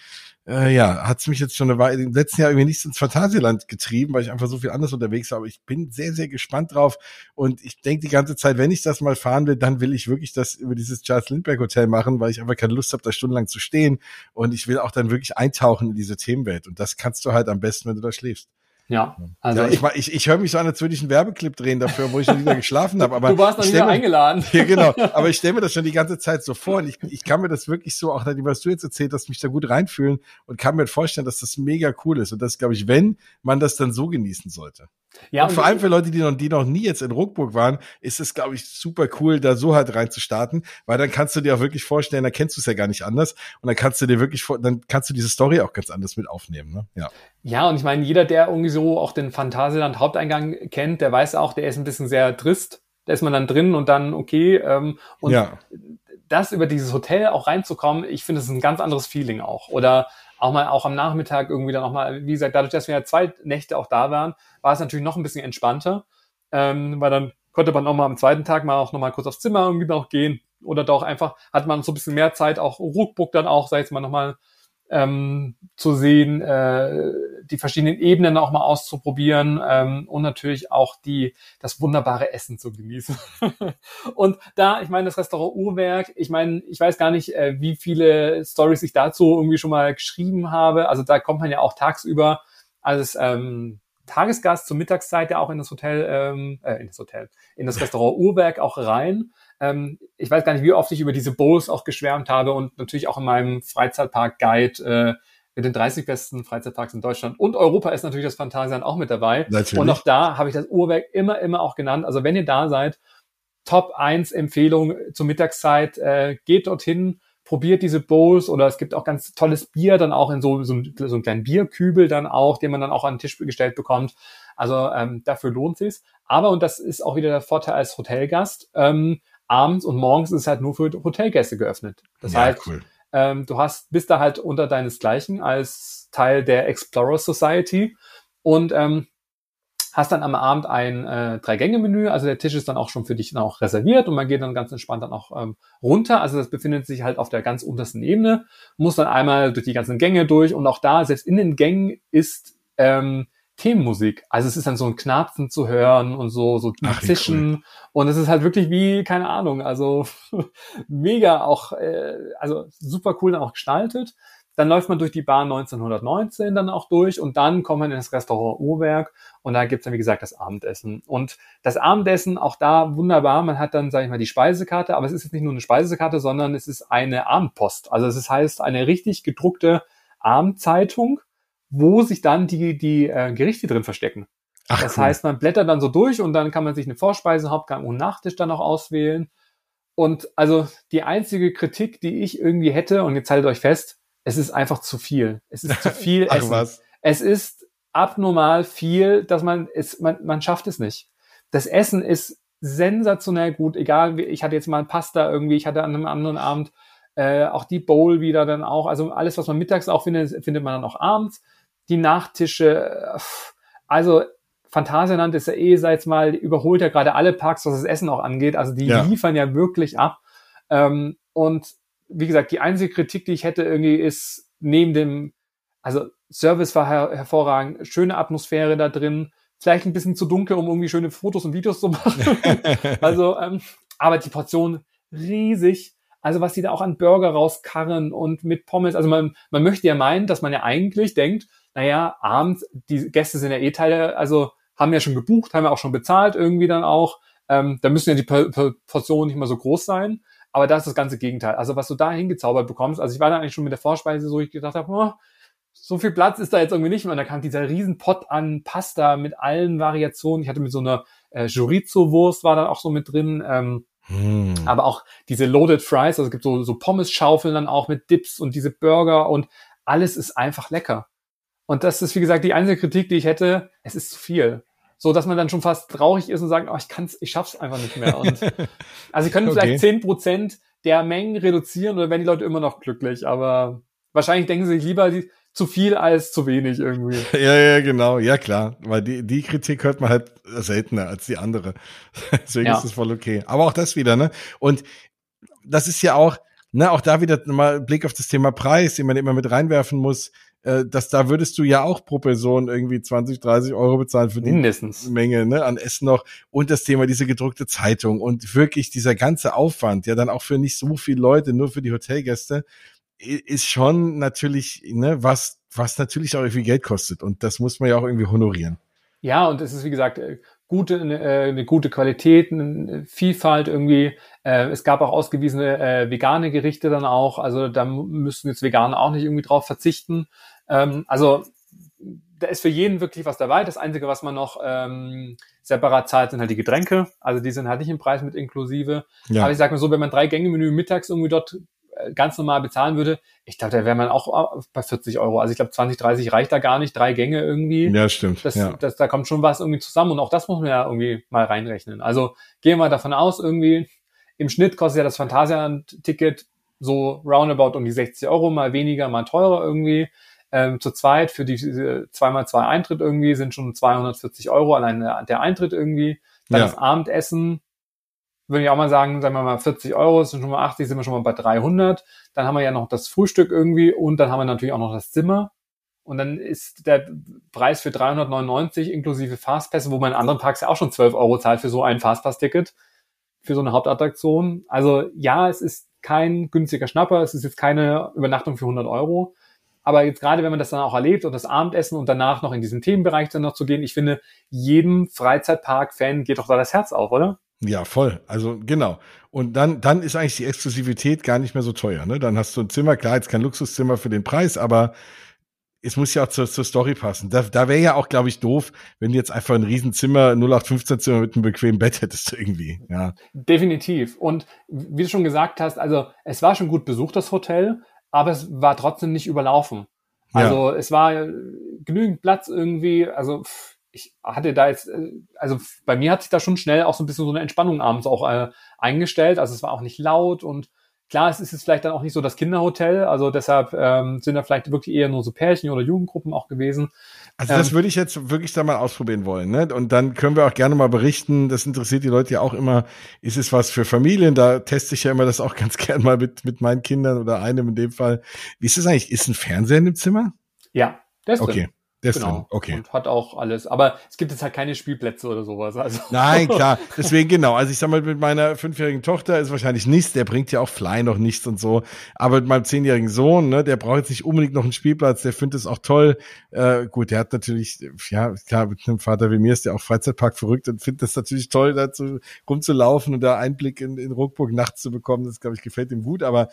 äh, ja, hat's mich jetzt schon eine Weile, im letzten Jahr irgendwie nicht ins Phantasialand getrieben, weil ich einfach so viel anders unterwegs war. Aber ich bin sehr, sehr gespannt drauf. Und ich denke die ganze Zeit, wenn ich das mal fahren will, dann will ich wirklich das über dieses Charles Lindbergh Hotel machen, weil ich einfach keine Lust habe, da stundenlang zu stehen. Und ich will auch dann wirklich eintauchen in diese Themenwelt. Und das kannst du halt am besten, wenn du da schläfst. Ja, also ja, ich, ich, ich, ich höre mich so an, als würde ich einen Werbeclip drehen dafür, wo ich schon wieder geschlafen habe. Aber du warst noch wieder mir, eingeladen. Ja, genau. Aber ich stelle mir das schon die ganze Zeit so vor und ich, ich kann mir das wirklich so, auch nachdem, was du jetzt erzählt hast, mich da gut reinfühlen und kann mir vorstellen, dass das mega cool ist. Und das glaube ich, wenn man das dann so genießen sollte. Ja, und vor allem für Leute, die noch, die noch nie jetzt in Ruckburg waren, ist es, glaube ich, super cool, da so halt reinzustarten, weil dann kannst du dir auch wirklich vorstellen, da kennst du es ja gar nicht anders und dann kannst du dir wirklich, vor, dann kannst du diese Story auch ganz anders mit aufnehmen. Ne? Ja. ja, und ich meine, jeder, der irgendwie so auch den Phantasialand Haupteingang kennt, der weiß auch, der ist ein bisschen sehr trist. Da ist man dann drin und dann okay. Ähm, und ja. das über dieses Hotel auch reinzukommen, ich finde, es ist ein ganz anderes Feeling auch. Oder auch mal auch am Nachmittag irgendwie dann auch mal, wie gesagt, dadurch, dass wir ja zwei Nächte auch da waren, war es natürlich noch ein bisschen entspannter, ähm, weil dann konnte man auch mal am zweiten Tag mal auch noch mal kurz aufs Zimmer irgendwie noch gehen oder doch einfach hat man so ein bisschen mehr Zeit, auch Ruckbuck dann auch, sag ich mal, noch mal ähm, zu sehen, äh, die verschiedenen Ebenen auch mal auszuprobieren ähm, und natürlich auch die das wunderbare Essen zu genießen. und da, ich meine, das Restaurant Uhrwerk, ich meine, ich weiß gar nicht, äh, wie viele Stories ich dazu irgendwie schon mal geschrieben habe. Also da kommt man ja auch tagsüber als ähm, Tagesgast zur Mittagszeit ja auch in das Hotel, ähm, äh, in das Hotel, in das Restaurant Uhrwerk auch rein. Ähm, ich weiß gar nicht, wie oft ich über diese Bowls auch geschwärmt habe und natürlich auch in meinem Freizeitpark-Guide äh, mit den 30 besten Freizeitparks in Deutschland und Europa ist natürlich das Phantasialand auch mit dabei. Natürlich. Und auch da habe ich das Uhrwerk immer, immer auch genannt. Also wenn ihr da seid, Top 1 Empfehlung zur Mittagszeit, äh, geht dorthin, probiert diese Bowls oder es gibt auch ganz tolles Bier dann auch in so, so, so einen kleinen Bierkübel dann auch, den man dann auch an den Tisch gestellt bekommt. Also ähm, dafür lohnt sich's. Aber, und das ist auch wieder der Vorteil als Hotelgast, ähm, abends und morgens ist es halt nur für Hotelgäste geöffnet. Das ja, heißt, cool. ähm, du hast, bist da halt unter deinesgleichen als Teil der Explorer Society und ähm, hast dann am Abend ein äh, Drei-Gänge-Menü, also der Tisch ist dann auch schon für dich dann auch reserviert und man geht dann ganz entspannt dann auch ähm, runter. Also das befindet sich halt auf der ganz untersten Ebene, muss dann einmal durch die ganzen Gänge durch und auch da, selbst in den Gängen ist ähm, Themenmusik. Also es ist dann so ein Knarzen zu hören und so, so Ach, Zischen. Cool. Und es ist halt wirklich wie, keine Ahnung, also mega auch, äh, also super cool dann auch gestaltet. Dann läuft man durch die Bar 1919 dann auch durch und dann kommt man in das Restaurant Uhrwerk und da gibt's dann, wie gesagt, das Abendessen. Und das Abendessen, auch da wunderbar, man hat dann, sage ich mal, die Speisekarte, aber es ist jetzt nicht nur eine Speisekarte, sondern es ist eine Abendpost. Also es heißt eine richtig gedruckte Abendzeitung wo sich dann die, die äh, Gerichte drin verstecken. Ach, das cool. heißt, man blättert dann so durch und dann kann man sich eine Vorspeise, Hauptgang und Nachtisch dann auch auswählen. Und also die einzige Kritik, die ich irgendwie hätte, und jetzt haltet euch fest, es ist einfach zu viel. Es ist zu viel Ach, Essen. Was? Es ist abnormal viel, dass man es, man, man schafft es nicht. Das Essen ist sensationell gut, egal, wie, ich hatte jetzt mal Pasta irgendwie, ich hatte an einem anderen Abend äh, auch die Bowl wieder dann auch, also alles, was man mittags auch findet, findet man dann auch abends die Nachtische, also Phantasialand ist ja eh, seit mal, überholt ja gerade alle Parks, was das Essen auch angeht. Also die ja. liefern ja wirklich ab. Ähm, und wie gesagt, die einzige Kritik, die ich hätte irgendwie ist, neben dem, also Service war her hervorragend, schöne Atmosphäre da drin, vielleicht ein bisschen zu dunkel, um irgendwie schöne Fotos und Videos zu machen. also, ähm, aber die Portion riesig. Also was die da auch an Burger rauskarren und mit Pommes. Also man, man möchte ja meinen, dass man ja eigentlich denkt, naja, abends, die Gäste sind ja eh Teile, also haben ja schon gebucht, haben ja auch schon bezahlt irgendwie dann auch. Ähm, da müssen ja die Portionen nicht mal so groß sein. Aber das ist das ganze Gegenteil. Also was du da hingezaubert bekommst, also ich war da eigentlich schon mit der Vorspeise so, ich gedacht habe, oh, so viel Platz ist da jetzt irgendwie nicht mehr. Und da kam dieser riesen Pot an Pasta mit allen Variationen. Ich hatte mit so einer äh, Chorizo-Wurst war da auch so mit drin. Ähm, hm. Aber auch diese Loaded Fries, also es gibt so, so Pommes-Schaufeln dann auch mit Dips und diese Burger und alles ist einfach lecker. Und das ist, wie gesagt, die einzige Kritik, die ich hätte. Es ist zu viel. So, dass man dann schon fast traurig ist und sagt, oh, ich kann's, ich schaff's einfach nicht mehr. Und, also, sie können okay. vielleicht zehn Prozent der Mengen reduzieren oder werden die Leute immer noch glücklich. Aber wahrscheinlich denken sie sich lieber die, zu viel als zu wenig irgendwie. Ja, ja, genau. Ja, klar. Weil die, die Kritik hört man halt seltener als die andere. Deswegen ja. ist es voll okay. Aber auch das wieder, ne? Und das ist ja auch, ne, auch da wieder mal Blick auf das Thema Preis, den man immer mit reinwerfen muss. Äh, dass da würdest du ja auch pro Person irgendwie 20, 30 Euro bezahlen für die Mindestens. Menge ne, an Essen noch. Und das Thema diese gedruckte Zeitung und wirklich dieser ganze Aufwand, ja dann auch für nicht so viele Leute, nur für die Hotelgäste, ist schon natürlich, ne, was, was natürlich auch irgendwie Geld kostet. Und das muss man ja auch irgendwie honorieren. Ja, und es ist, wie gesagt, äh, gute, äh, eine gute Qualität, eine Vielfalt irgendwie. Äh, es gab auch ausgewiesene äh, vegane Gerichte dann auch. Also da müssen jetzt Veganer auch nicht irgendwie drauf verzichten. Ähm, also da ist für jeden wirklich was dabei. Das Einzige, was man noch ähm, separat zahlt, sind halt die Getränke. Also die sind halt nicht im Preis mit inklusive. Ja. Aber ich sag mal so, wenn man drei Gänge Menü mittags irgendwie dort äh, ganz normal bezahlen würde, ich glaube, da wäre man auch bei 40 Euro. Also ich glaube, 20, 30 reicht da gar nicht, drei Gänge irgendwie. Ja, stimmt. Das, ja. Das, da kommt schon was irgendwie zusammen und auch das muss man ja irgendwie mal reinrechnen. Also gehen wir davon aus, irgendwie im Schnitt kostet ja das Phantasian-Ticket so roundabout um die 60 Euro, mal weniger, mal teurer irgendwie. Ähm, zu zweit für die zweimal zwei Eintritt irgendwie sind schon 240 Euro allein der Eintritt irgendwie. Dann ja. das Abendessen würde ich auch mal sagen, sagen wir mal 40 Euro, sind schon mal 80, sind wir schon mal bei 300. Dann haben wir ja noch das Frühstück irgendwie und dann haben wir natürlich auch noch das Zimmer. Und dann ist der Preis für 399 inklusive Fastpässe, wo man in anderen Parks ja auch schon 12 Euro zahlt für so ein Fastpass-Ticket, für so eine Hauptattraktion. Also ja, es ist kein günstiger Schnapper, es ist jetzt keine Übernachtung für 100 Euro. Aber jetzt gerade, wenn man das dann auch erlebt und das Abendessen und danach noch in diesen Themenbereich dann noch zu gehen, ich finde, jedem Freizeitpark-Fan geht doch da das Herz auf, oder? Ja, voll. Also genau. Und dann, dann ist eigentlich die Exklusivität gar nicht mehr so teuer. Ne? Dann hast du ein Zimmer, klar, jetzt kein Luxuszimmer für den Preis, aber es muss ja auch zur, zur Story passen. Da, da wäre ja auch, glaube ich, doof, wenn du jetzt einfach ein Riesenzimmer, 0815 Zimmer mit einem bequemen Bett hättest irgendwie. Ja. Definitiv. Und wie du schon gesagt hast, also es war schon gut besucht, das Hotel, aber es war trotzdem nicht überlaufen. Also ja. es war genügend Platz irgendwie, also ich hatte da jetzt, äh, also bei mir hat sich da schon schnell auch so ein bisschen so eine Entspannung abends auch äh, eingestellt. Also es war auch nicht laut und klar, es ist jetzt vielleicht dann auch nicht so das Kinderhotel. Also deshalb ähm, sind da vielleicht wirklich eher nur so Pärchen oder Jugendgruppen auch gewesen. Also das ähm, würde ich jetzt wirklich da mal ausprobieren wollen. Ne? Und dann können wir auch gerne mal berichten, das interessiert die Leute ja auch immer, ist es was für Familien? Da teste ich ja immer das auch ganz gern mal mit, mit meinen Kindern oder einem in dem Fall. Wie ist das eigentlich? Ist ein Fernseher in dem Zimmer? Ja, das okay. Drin. Der genau. Okay. Und hat auch alles. Aber es gibt jetzt halt keine Spielplätze oder sowas. Also. Nein, klar. Deswegen genau. Also ich sag mal, mit meiner fünfjährigen Tochter ist wahrscheinlich nichts. Der bringt ja auch Fly noch nichts und so. Aber mit meinem zehnjährigen Sohn, ne, der braucht jetzt nicht unbedingt noch einen Spielplatz. Der findet es auch toll. Äh, gut, der hat natürlich, ja, klar, mit einem Vater wie mir ist der auch Freizeitpark verrückt und findet es natürlich toll, da zu, rumzulaufen und da Einblick in, in Ruckburg nachts zu bekommen. Das, glaube ich, gefällt ihm gut. Aber,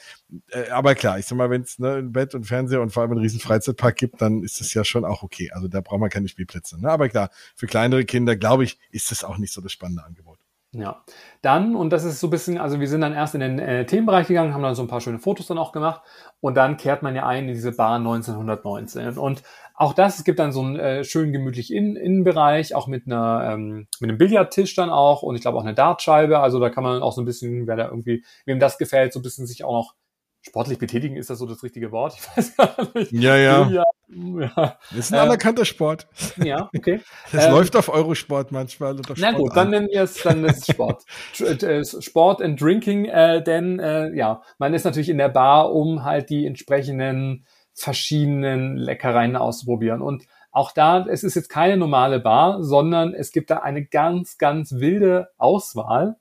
äh, aber klar, ich sag mal, wenn es ne, ein Bett und Fernseher und vor allem einen riesen Freizeitpark gibt, dann ist das ja schon auch okay. Also da braucht man keine Spielplätze. Ne? Aber klar, für kleinere Kinder, glaube ich, ist das auch nicht so das spannende Angebot. Ja, dann, und das ist so ein bisschen, also wir sind dann erst in den äh, Themenbereich gegangen, haben dann so ein paar schöne Fotos dann auch gemacht und dann kehrt man ja ein in diese Bar 1919. Und auch das, es gibt dann so einen äh, schönen gemütlichen Innen Innenbereich, auch mit einer ähm, mit einem Billardtisch dann auch und ich glaube auch eine Dartscheibe. Also da kann man auch so ein bisschen, wer da irgendwie, wem das gefällt, so ein bisschen sich auch noch sportlich betätigen, ist das so das richtige Wort? Ich weiß gar nicht. Ja, ja. ja, ja. Ist ein anerkannter Sport. Ja, okay. Das ähm, läuft auf Eurosport manchmal. Oder na gut, dann nennen wir es, dann ist Sport. Äh, Sport and Drinking, äh, denn äh, ja, man ist natürlich in der Bar, um halt die entsprechenden verschiedenen Leckereien auszuprobieren. Und auch da, es ist jetzt keine normale Bar, sondern es gibt da eine ganz, ganz wilde Auswahl.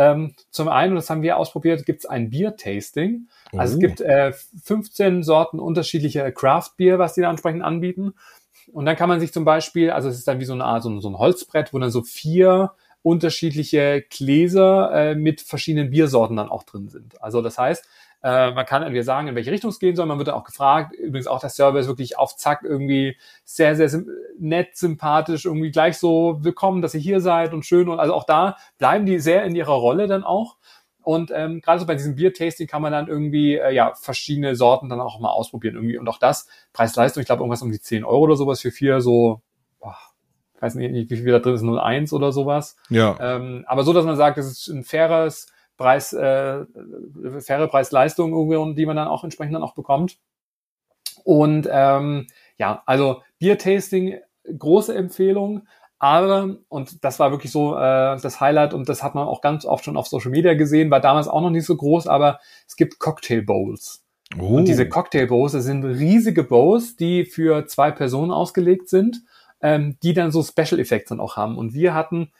Ähm, zum einen, und das haben wir ausprobiert, gibt es ein Bier-Tasting. Also oh. es gibt äh, 15 Sorten unterschiedlicher Craft-Bier, was die da entsprechend anbieten. Und dann kann man sich zum Beispiel, also es ist dann wie so eine Art, so ein, so ein Holzbrett, wo dann so vier unterschiedliche Gläser äh, mit verschiedenen Biersorten dann auch drin sind. Also das heißt, äh, man kann entweder sagen, in welche Richtung es gehen soll. Man wird dann auch gefragt. Übrigens auch der Server ist wirklich auf Zack irgendwie sehr, sehr sim nett, sympathisch, irgendwie gleich so willkommen, dass ihr hier seid und schön. Und also auch da bleiben die sehr in ihrer Rolle dann auch. Und ähm, gerade so bei diesem Bier-Tasting kann man dann irgendwie äh, ja verschiedene Sorten dann auch mal ausprobieren irgendwie. Und auch das, Preis-Leistung, ich glaube irgendwas um die 10 Euro oder sowas für vier so, boah, ich weiß nicht, wie viel da drin ist, 0,1 oder sowas. Ja. Ähm, aber so, dass man sagt, es ist ein faires Preis, äh, faire Preis-Leistung irgendwie, die man dann auch entsprechend dann auch bekommt. Und ähm, ja, also Bier-Tasting, große Empfehlung. Aber, und das war wirklich so äh, das Highlight und das hat man auch ganz oft schon auf Social Media gesehen, war damals auch noch nicht so groß, aber es gibt Cocktail Bowls. Oh. Und diese Cocktail Bowls, das sind riesige Bowls, die für zwei Personen ausgelegt sind, ähm, die dann so Special Effects dann auch haben. Und wir hatten,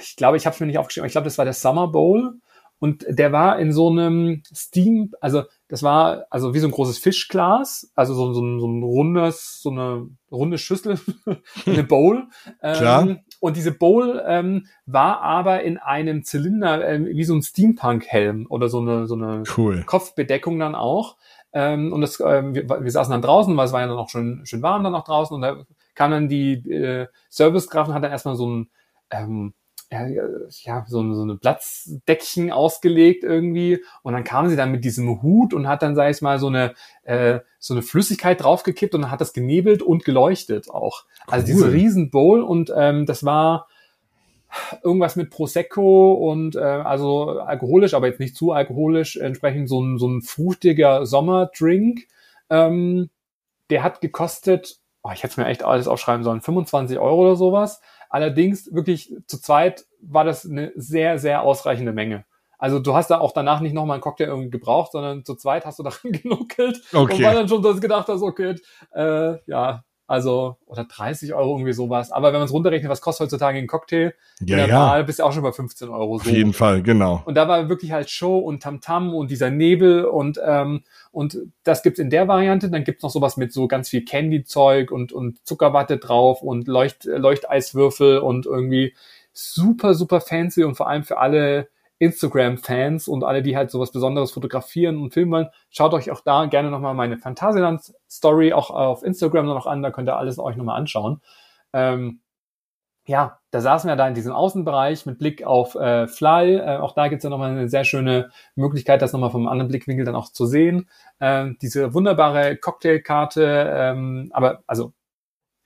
ich glaube, ich habe es mir nicht aufgeschrieben, ich glaube, das war der Summer Bowl und der war in so einem Steam, also das war also wie so ein großes Fischglas, also so, so, so ein rundes, so eine runde Schüssel, eine Bowl. Klar. Ähm, und diese Bowl ähm, war aber in einem Zylinder, ähm, wie so ein Steampunk-Helm oder so eine, so eine cool. Kopfbedeckung dann auch. Ähm, und das, ähm, wir, wir saßen dann draußen, weil es war ja dann auch schön, schön warm dann auch draußen. Und da kam dann die äh, Servicekraft und hat dann erstmal so ein ähm, ja, ja so, so eine Platzdeckchen ausgelegt irgendwie und dann kam sie dann mit diesem Hut und hat dann, sag ich mal, so eine äh, so eine Flüssigkeit draufgekippt und dann hat das genebelt und geleuchtet auch. Also cool. diese riesen Bowl und ähm, das war irgendwas mit Prosecco und äh, also alkoholisch, aber jetzt nicht zu alkoholisch, entsprechend so ein, so ein fruchtiger Sommerdrink. Ähm, der hat gekostet, oh, ich hätte es mir echt alles aufschreiben sollen, 25 Euro oder sowas. Allerdings wirklich zu zweit war das eine sehr, sehr ausreichende Menge. Also du hast da auch danach nicht nochmal einen Cocktail irgendwie gebraucht, sondern zu zweit hast du daran genuckelt okay. und weil dann schon das gedacht hast, okay, äh, ja, also, oder 30 Euro irgendwie sowas. Aber wenn man es runterrechnet, was kostet heutzutage ein Cocktail? Ja, ja. bist du auch schon bei 15 Euro. So. Auf jeden Fall, genau. Und da war wirklich halt Show und Tamtam -Tam und dieser Nebel und, ähm, und das gibt's in der Variante. Dann gibt's noch sowas mit so ganz viel Candy-Zeug und, und Zuckerwatte drauf und Leucht, Leuchteiswürfel und irgendwie super, super fancy und vor allem für alle Instagram-Fans und alle, die halt sowas Besonderes fotografieren und filmen wollen, schaut euch auch da gerne nochmal meine Phantasialand-Story auch auf Instagram noch an, da könnt ihr alles euch nochmal anschauen. Ähm, ja, da saßen wir da in diesem Außenbereich mit Blick auf äh, Fly. Äh, auch da gibt's ja nochmal eine sehr schöne Möglichkeit, das nochmal vom anderen Blickwinkel dann auch zu sehen. Ähm, diese wunderbare Cocktailkarte, ähm, aber also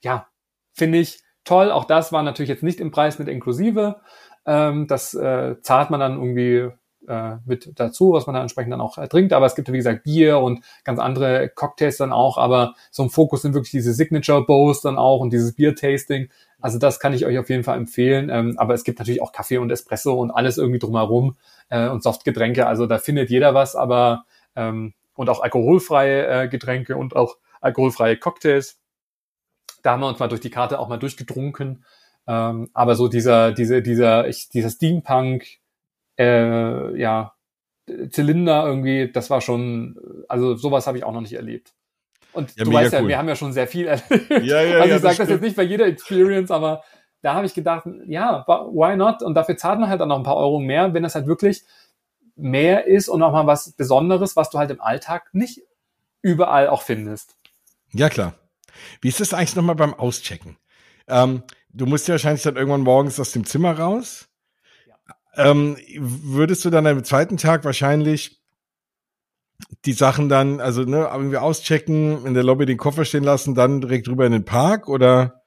ja, finde ich toll. Auch das war natürlich jetzt nicht im Preis mit inklusive. Ähm, das äh, zahlt man dann irgendwie äh, mit dazu, was man dann entsprechend dann auch äh, trinkt. Aber es gibt, wie gesagt, Bier und ganz andere Cocktails dann auch. Aber so im Fokus sind wirklich diese Signature Bows dann auch und dieses Bier-Tasting. Also das kann ich euch auf jeden Fall empfehlen. Ähm, aber es gibt natürlich auch Kaffee und Espresso und alles irgendwie drumherum äh, und Softgetränke. Also da findet jeder was, aber ähm, und auch alkoholfreie äh, Getränke und auch alkoholfreie Cocktails. Da haben wir uns mal durch die Karte auch mal durchgetrunken. Ähm, aber so dieser, diese, dieser, ich, dieser Steampunk, äh, ja, Zylinder irgendwie, das war schon, also sowas habe ich auch noch nicht erlebt. Und ja, du weißt ja, wir haben ja schon sehr viel erlebt. Ja, ja, also ja, ich sage das jetzt nicht bei jeder Experience, aber da habe ich gedacht, ja, why not? Und dafür zahlt man halt dann noch ein paar Euro mehr, wenn das halt wirklich mehr ist und auch mal was Besonderes, was du halt im Alltag nicht überall auch findest. Ja, klar. Wie ist das eigentlich nochmal beim Auschecken? Ähm, du musst ja wahrscheinlich dann irgendwann morgens aus dem Zimmer raus. Ja. Ähm, würdest du dann am zweiten Tag wahrscheinlich die Sachen dann, also ne, irgendwie auschecken, in der Lobby den Koffer stehen lassen, dann direkt rüber in den Park oder?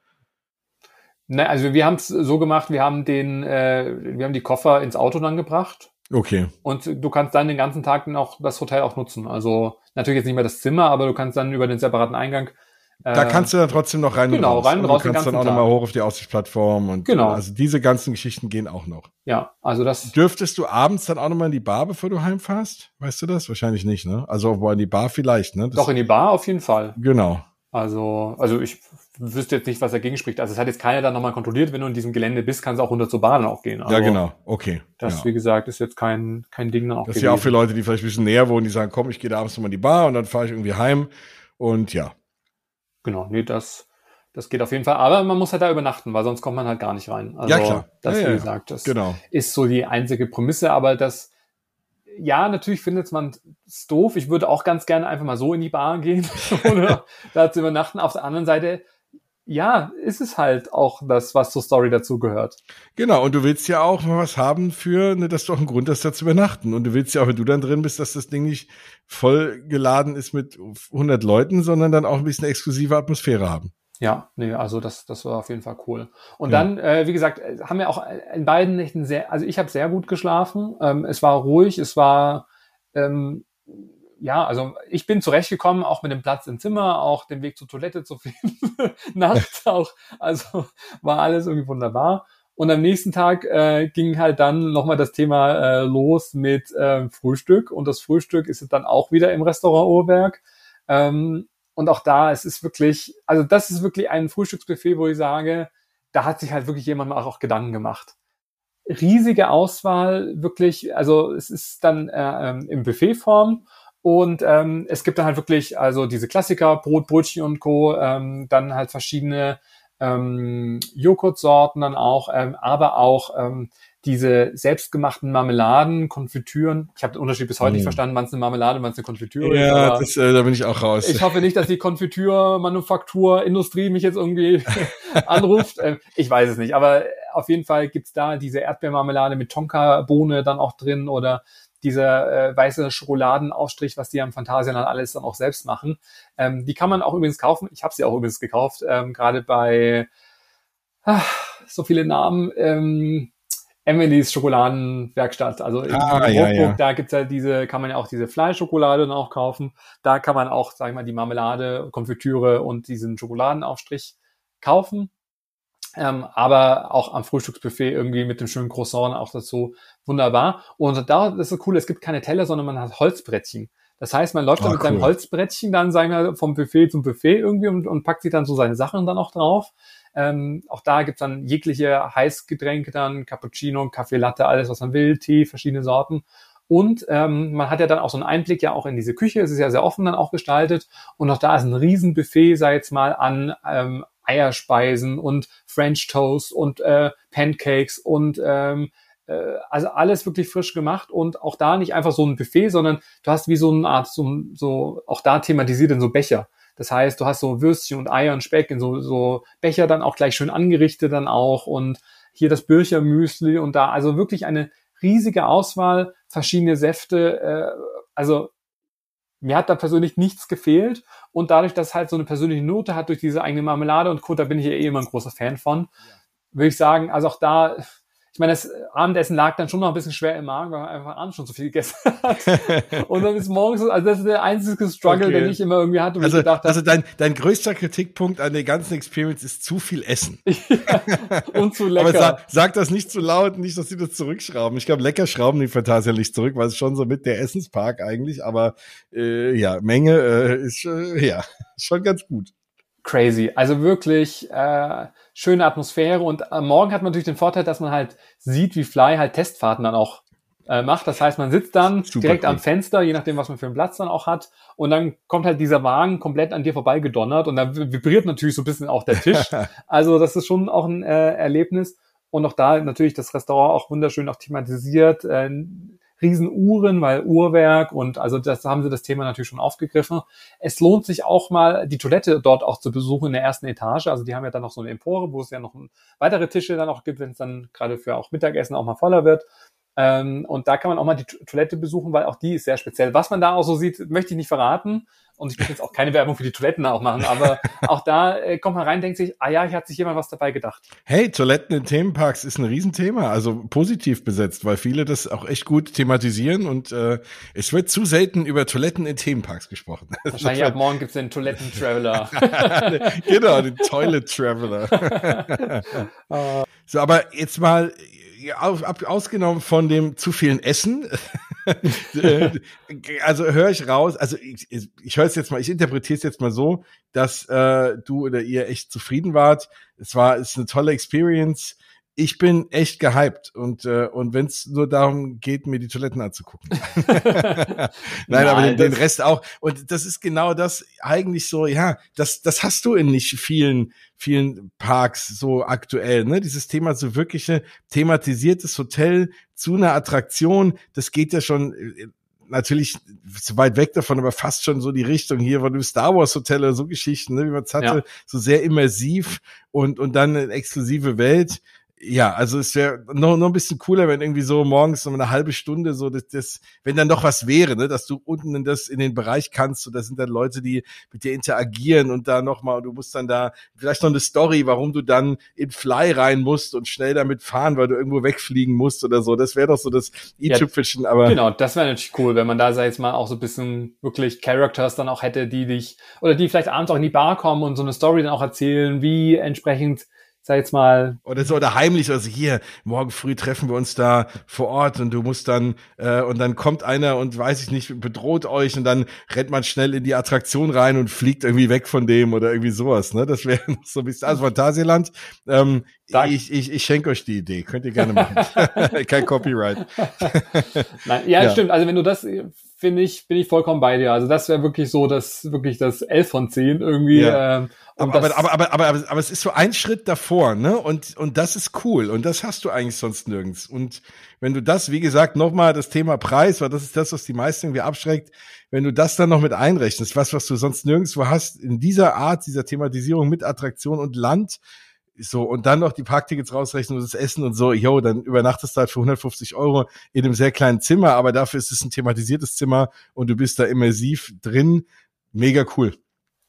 Ne, also wir haben es so gemacht, wir haben den, äh, wir haben die Koffer ins Auto dann gebracht. Okay. Und du kannst dann den ganzen Tag dann auch das Hotel auch nutzen. Also natürlich jetzt nicht mehr das Zimmer, aber du kannst dann über den separaten Eingang da äh, kannst du dann trotzdem noch rein genau, und raus. rein und raus. Du kannst dann auch nochmal hoch auf die Aussichtsplattform und genau. also diese ganzen Geschichten gehen auch noch. Ja, also das. Dürftest du abends dann auch nochmal in die Bar, bevor du heimfährst? Weißt du das? Wahrscheinlich nicht, ne? Also wo in die Bar vielleicht, ne? Das Doch in die Bar auf jeden Fall. Genau. Also, also ich wüsste jetzt nicht, was dagegen spricht. Also es hat jetzt keiner dann nochmal kontrolliert, wenn du in diesem Gelände bist, kannst du auch runter zur Bahn auch gehen. Also ja, genau. Okay. Das, ja. wie gesagt, ist jetzt kein, kein Ding dann auch Das ist ja auch für Leute, die vielleicht ein bisschen näher wohnen, die sagen, komm, ich gehe da abends nochmal in die Bar und dann fahre ich irgendwie heim und ja. Genau, nee, das, das geht auf jeden Fall. Aber man muss halt da übernachten, weil sonst kommt man halt gar nicht rein. Also, ja, klar. Das, ja, wie gesagt, das genau. ist so die einzige Prämisse, aber das, ja, natürlich findet man es doof. Ich würde auch ganz gerne einfach mal so in die Bar gehen oder da zu übernachten. Auf der anderen Seite, ja, ist es halt auch das, was zur Story dazu gehört. Genau, und du willst ja auch mal was haben für, ne, dass du auch einen Grund hast, da zu übernachten. Und du willst ja auch, wenn du dann drin bist, dass das Ding nicht voll geladen ist mit 100 Leuten, sondern dann auch ein bisschen exklusive Atmosphäre haben. Ja, nee, also das, das war auf jeden Fall cool. Und ja. dann, äh, wie gesagt, haben wir auch in beiden Nächten sehr, also ich habe sehr gut geschlafen. Ähm, es war ruhig, es war ähm, ja, also ich bin zurechtgekommen, auch mit dem Platz im Zimmer, auch den Weg zur Toilette zu finden, nachts auch. Also war alles irgendwie wunderbar. Und am nächsten Tag äh, ging halt dann nochmal das Thema äh, los mit äh, Frühstück. Und das Frühstück ist dann auch wieder im Restaurant Uhrwerk. Ähm, und auch da, es ist wirklich, also das ist wirklich ein Frühstücksbuffet, wo ich sage, da hat sich halt wirklich jemand auch Gedanken gemacht. Riesige Auswahl, wirklich, also es ist dann äh, ähm, im Buffetform und ähm, es gibt dann halt wirklich, also diese Klassiker, Brot, Brötchen und Co., ähm, dann halt verschiedene ähm, Joghurtsorten dann auch, ähm, aber auch ähm, diese selbstgemachten Marmeladen, Konfitüren. Ich habe den Unterschied bis heute mm. nicht verstanden, wann es eine Marmelade, wann es eine Konfitüre ja, ist. Ja, äh, da bin ich auch raus. Ich hoffe nicht, dass die Konfitürmanufakturindustrie mich jetzt irgendwie anruft. Ähm, ich weiß es nicht, aber auf jeden Fall gibt's da diese Erdbeermarmelade mit Tonka-Bohne dann auch drin oder dieser äh, weiße Schokoladenaufstrich, was die am Phantasialand alles dann auch selbst machen. Ähm, die kann man auch übrigens kaufen. Ich habe sie auch übrigens gekauft, ähm, gerade bei ach, so viele Namen. Ähm, Emily's Schokoladenwerkstatt. Also in ah, ja, ja. da gibt's ja diese, kann man ja auch diese Fleischschokolade dann auch kaufen. Da kann man auch, sag ich mal, die Marmelade, Konfitüre und diesen Schokoladenaufstrich kaufen. Ähm, aber auch am Frühstücksbuffet irgendwie mit dem schönen Croissant auch dazu wunderbar. Und da ist so cool, es gibt keine Teller, sondern man hat Holzbrettchen. Das heißt, man läuft oh, dann mit cool. seinem Holzbrettchen dann, sagen wir, vom Buffet zum Buffet irgendwie und, und packt sich dann so seine Sachen dann auch drauf. Ähm, auch da gibt's dann jegliche Heißgetränke dann, Cappuccino, Kaffee Latte, alles, was man will, Tee, verschiedene Sorten. Und ähm, man hat ja dann auch so einen Einblick ja auch in diese Küche. Es ist ja sehr offen dann auch gestaltet. Und auch da ist ein Riesenbuffet, sei jetzt mal an ähm, Eierspeisen und French Toast und äh, Pancakes und ähm, äh, also alles wirklich frisch gemacht und auch da nicht einfach so ein Buffet, sondern du hast wie so eine Art, so, so auch da thematisiert in so Becher. Das heißt, du hast so Würstchen und Eier und Speck in so, so Becher dann auch gleich schön angerichtet dann auch und hier das Birchermüsli und da also wirklich eine riesige Auswahl, verschiedene Säfte, äh, also mir hat da persönlich nichts gefehlt und dadurch, dass halt so eine persönliche Note hat durch diese eigene Marmelade und Co., da bin ich ja eh immer ein großer Fan von, würde ich sagen, also auch da ich meine, das Abendessen lag dann schon noch ein bisschen schwer im Magen, weil man einfach abends schon so viel gegessen hat. und dann ist morgens, also das ist der einzige Struggle, okay. den ich immer irgendwie hatte. Also, gedacht also dein, dein größter Kritikpunkt an der ganzen Experience ist zu viel Essen. und zu lecker. Aber sag, sag, das nicht zu laut, nicht, dass sie das zurückschrauben. Ich glaube, lecker schrauben die Fantasia nicht zurück, weil es schon so mit der Essenspark eigentlich, aber äh, ja, Menge äh, ist äh, ja schon ganz gut. Crazy. Also wirklich, äh, schöne Atmosphäre und am Morgen hat man natürlich den Vorteil, dass man halt sieht, wie Fly halt Testfahrten dann auch äh, macht. Das heißt, man sitzt dann Super direkt cool. am Fenster, je nachdem, was man für einen Platz dann auch hat. Und dann kommt halt dieser Wagen komplett an dir vorbei gedonnert und dann vibriert natürlich so ein bisschen auch der Tisch. also das ist schon auch ein äh, Erlebnis. Und auch da natürlich das Restaurant auch wunderschön auch thematisiert. Äh, Riesenuhren, weil Uhrwerk und also das haben sie das Thema natürlich schon aufgegriffen. Es lohnt sich auch mal, die Toilette dort auch zu besuchen in der ersten Etage. Also die haben ja dann noch so eine Empore, wo es ja noch weitere Tische dann auch gibt, wenn es dann gerade für auch Mittagessen auch mal voller wird. Ähm, und da kann man auch mal die Toilette besuchen, weil auch die ist sehr speziell. Was man da auch so sieht, möchte ich nicht verraten. Und ich möchte jetzt auch keine Werbung für die Toiletten auch machen, aber auch da äh, kommt man rein, denkt sich, ah ja, hier hat sich jemand was dabei gedacht. Hey, Toiletten in Themenparks ist ein Riesenthema, also positiv besetzt, weil viele das auch echt gut thematisieren und äh, es wird zu selten über Toiletten in Themenparks gesprochen. Wahrscheinlich ab morgen gibt's den Toiletten-Traveler. genau, den Toilet-Traveler. so, aber jetzt mal ausgenommen von dem zu vielen Essen, also höre ich raus, also ich, ich höre es jetzt mal, ich interpretiere es jetzt mal so, dass äh, du oder ihr echt zufrieden wart. Es war, es ist eine tolle Experience ich bin echt gehypt und äh, und wenn es nur darum geht, mir die Toiletten anzugucken. Nein, Nein, aber den, den, Rest auch. Und das ist genau das eigentlich so. Ja, das das hast du in nicht vielen vielen Parks so aktuell. Ne, dieses Thema so wirkliche thematisiertes Hotel zu einer Attraktion. Das geht ja schon äh, natürlich zu weit weg davon, aber fast schon so die Richtung hier von dem Star Wars Hotel oder so Geschichten, ne, wie man es hatte, ja. so sehr immersiv und und dann eine exklusive Welt Ja, also es wäre noch, noch ein bisschen cooler, wenn irgendwie so morgens um eine halbe Stunde so das, das wenn dann doch was wäre, ne, dass du unten in das in den Bereich kannst und da sind dann Leute, die mit dir interagieren und da nochmal, du musst dann da vielleicht noch eine Story, warum du dann in Fly rein musst und schnell damit fahren, weil du irgendwo wegfliegen musst oder so. Das wäre doch so das i-Tüpfelchen, ja, aber. Genau, das wäre natürlich cool, wenn man da, sag ich mal, auch so ein bisschen wirklich Characters dann auch hätte, die dich, oder die vielleicht abends auch in die Bar kommen und so eine Story dann auch erzählen, wie entsprechend sag jetzt mal. Oder so, oder heimlich, also hier, morgen früh treffen wir uns da vor Ort und du musst dann, äh, und dann kommt einer und weiß ich nicht, bedroht euch und dann rennt man schnell in die Attraktion rein und fliegt irgendwie weg von dem oder irgendwie sowas, ne? Das wäre so ein bisschen, also Phantasialand, ähm, ich, ich, ich schenke euch die Idee, könnt ihr gerne machen. Kein Copyright. Nein, ja, ja, stimmt. Also wenn du das finde ich, bin ich vollkommen bei dir. Also das wäre wirklich so, dass wirklich das 11 von 10 irgendwie. Ja. Ähm, aber, aber, aber, aber, aber, aber, aber es ist so ein Schritt davor, ne? Und, und das ist cool. Und das hast du eigentlich sonst nirgends. Und wenn du das, wie gesagt, nochmal das Thema Preis, weil das ist das, was die meisten irgendwie abschreckt, wenn du das dann noch mit einrechnest, was, was du sonst nirgendwo hast, in dieser Art, dieser Thematisierung mit Attraktion und Land, so, und dann noch die Parktickets rausrechnen und das Essen und so, yo, dann übernachtest du halt für 150 Euro in einem sehr kleinen Zimmer, aber dafür ist es ein thematisiertes Zimmer und du bist da immersiv drin. Mega cool.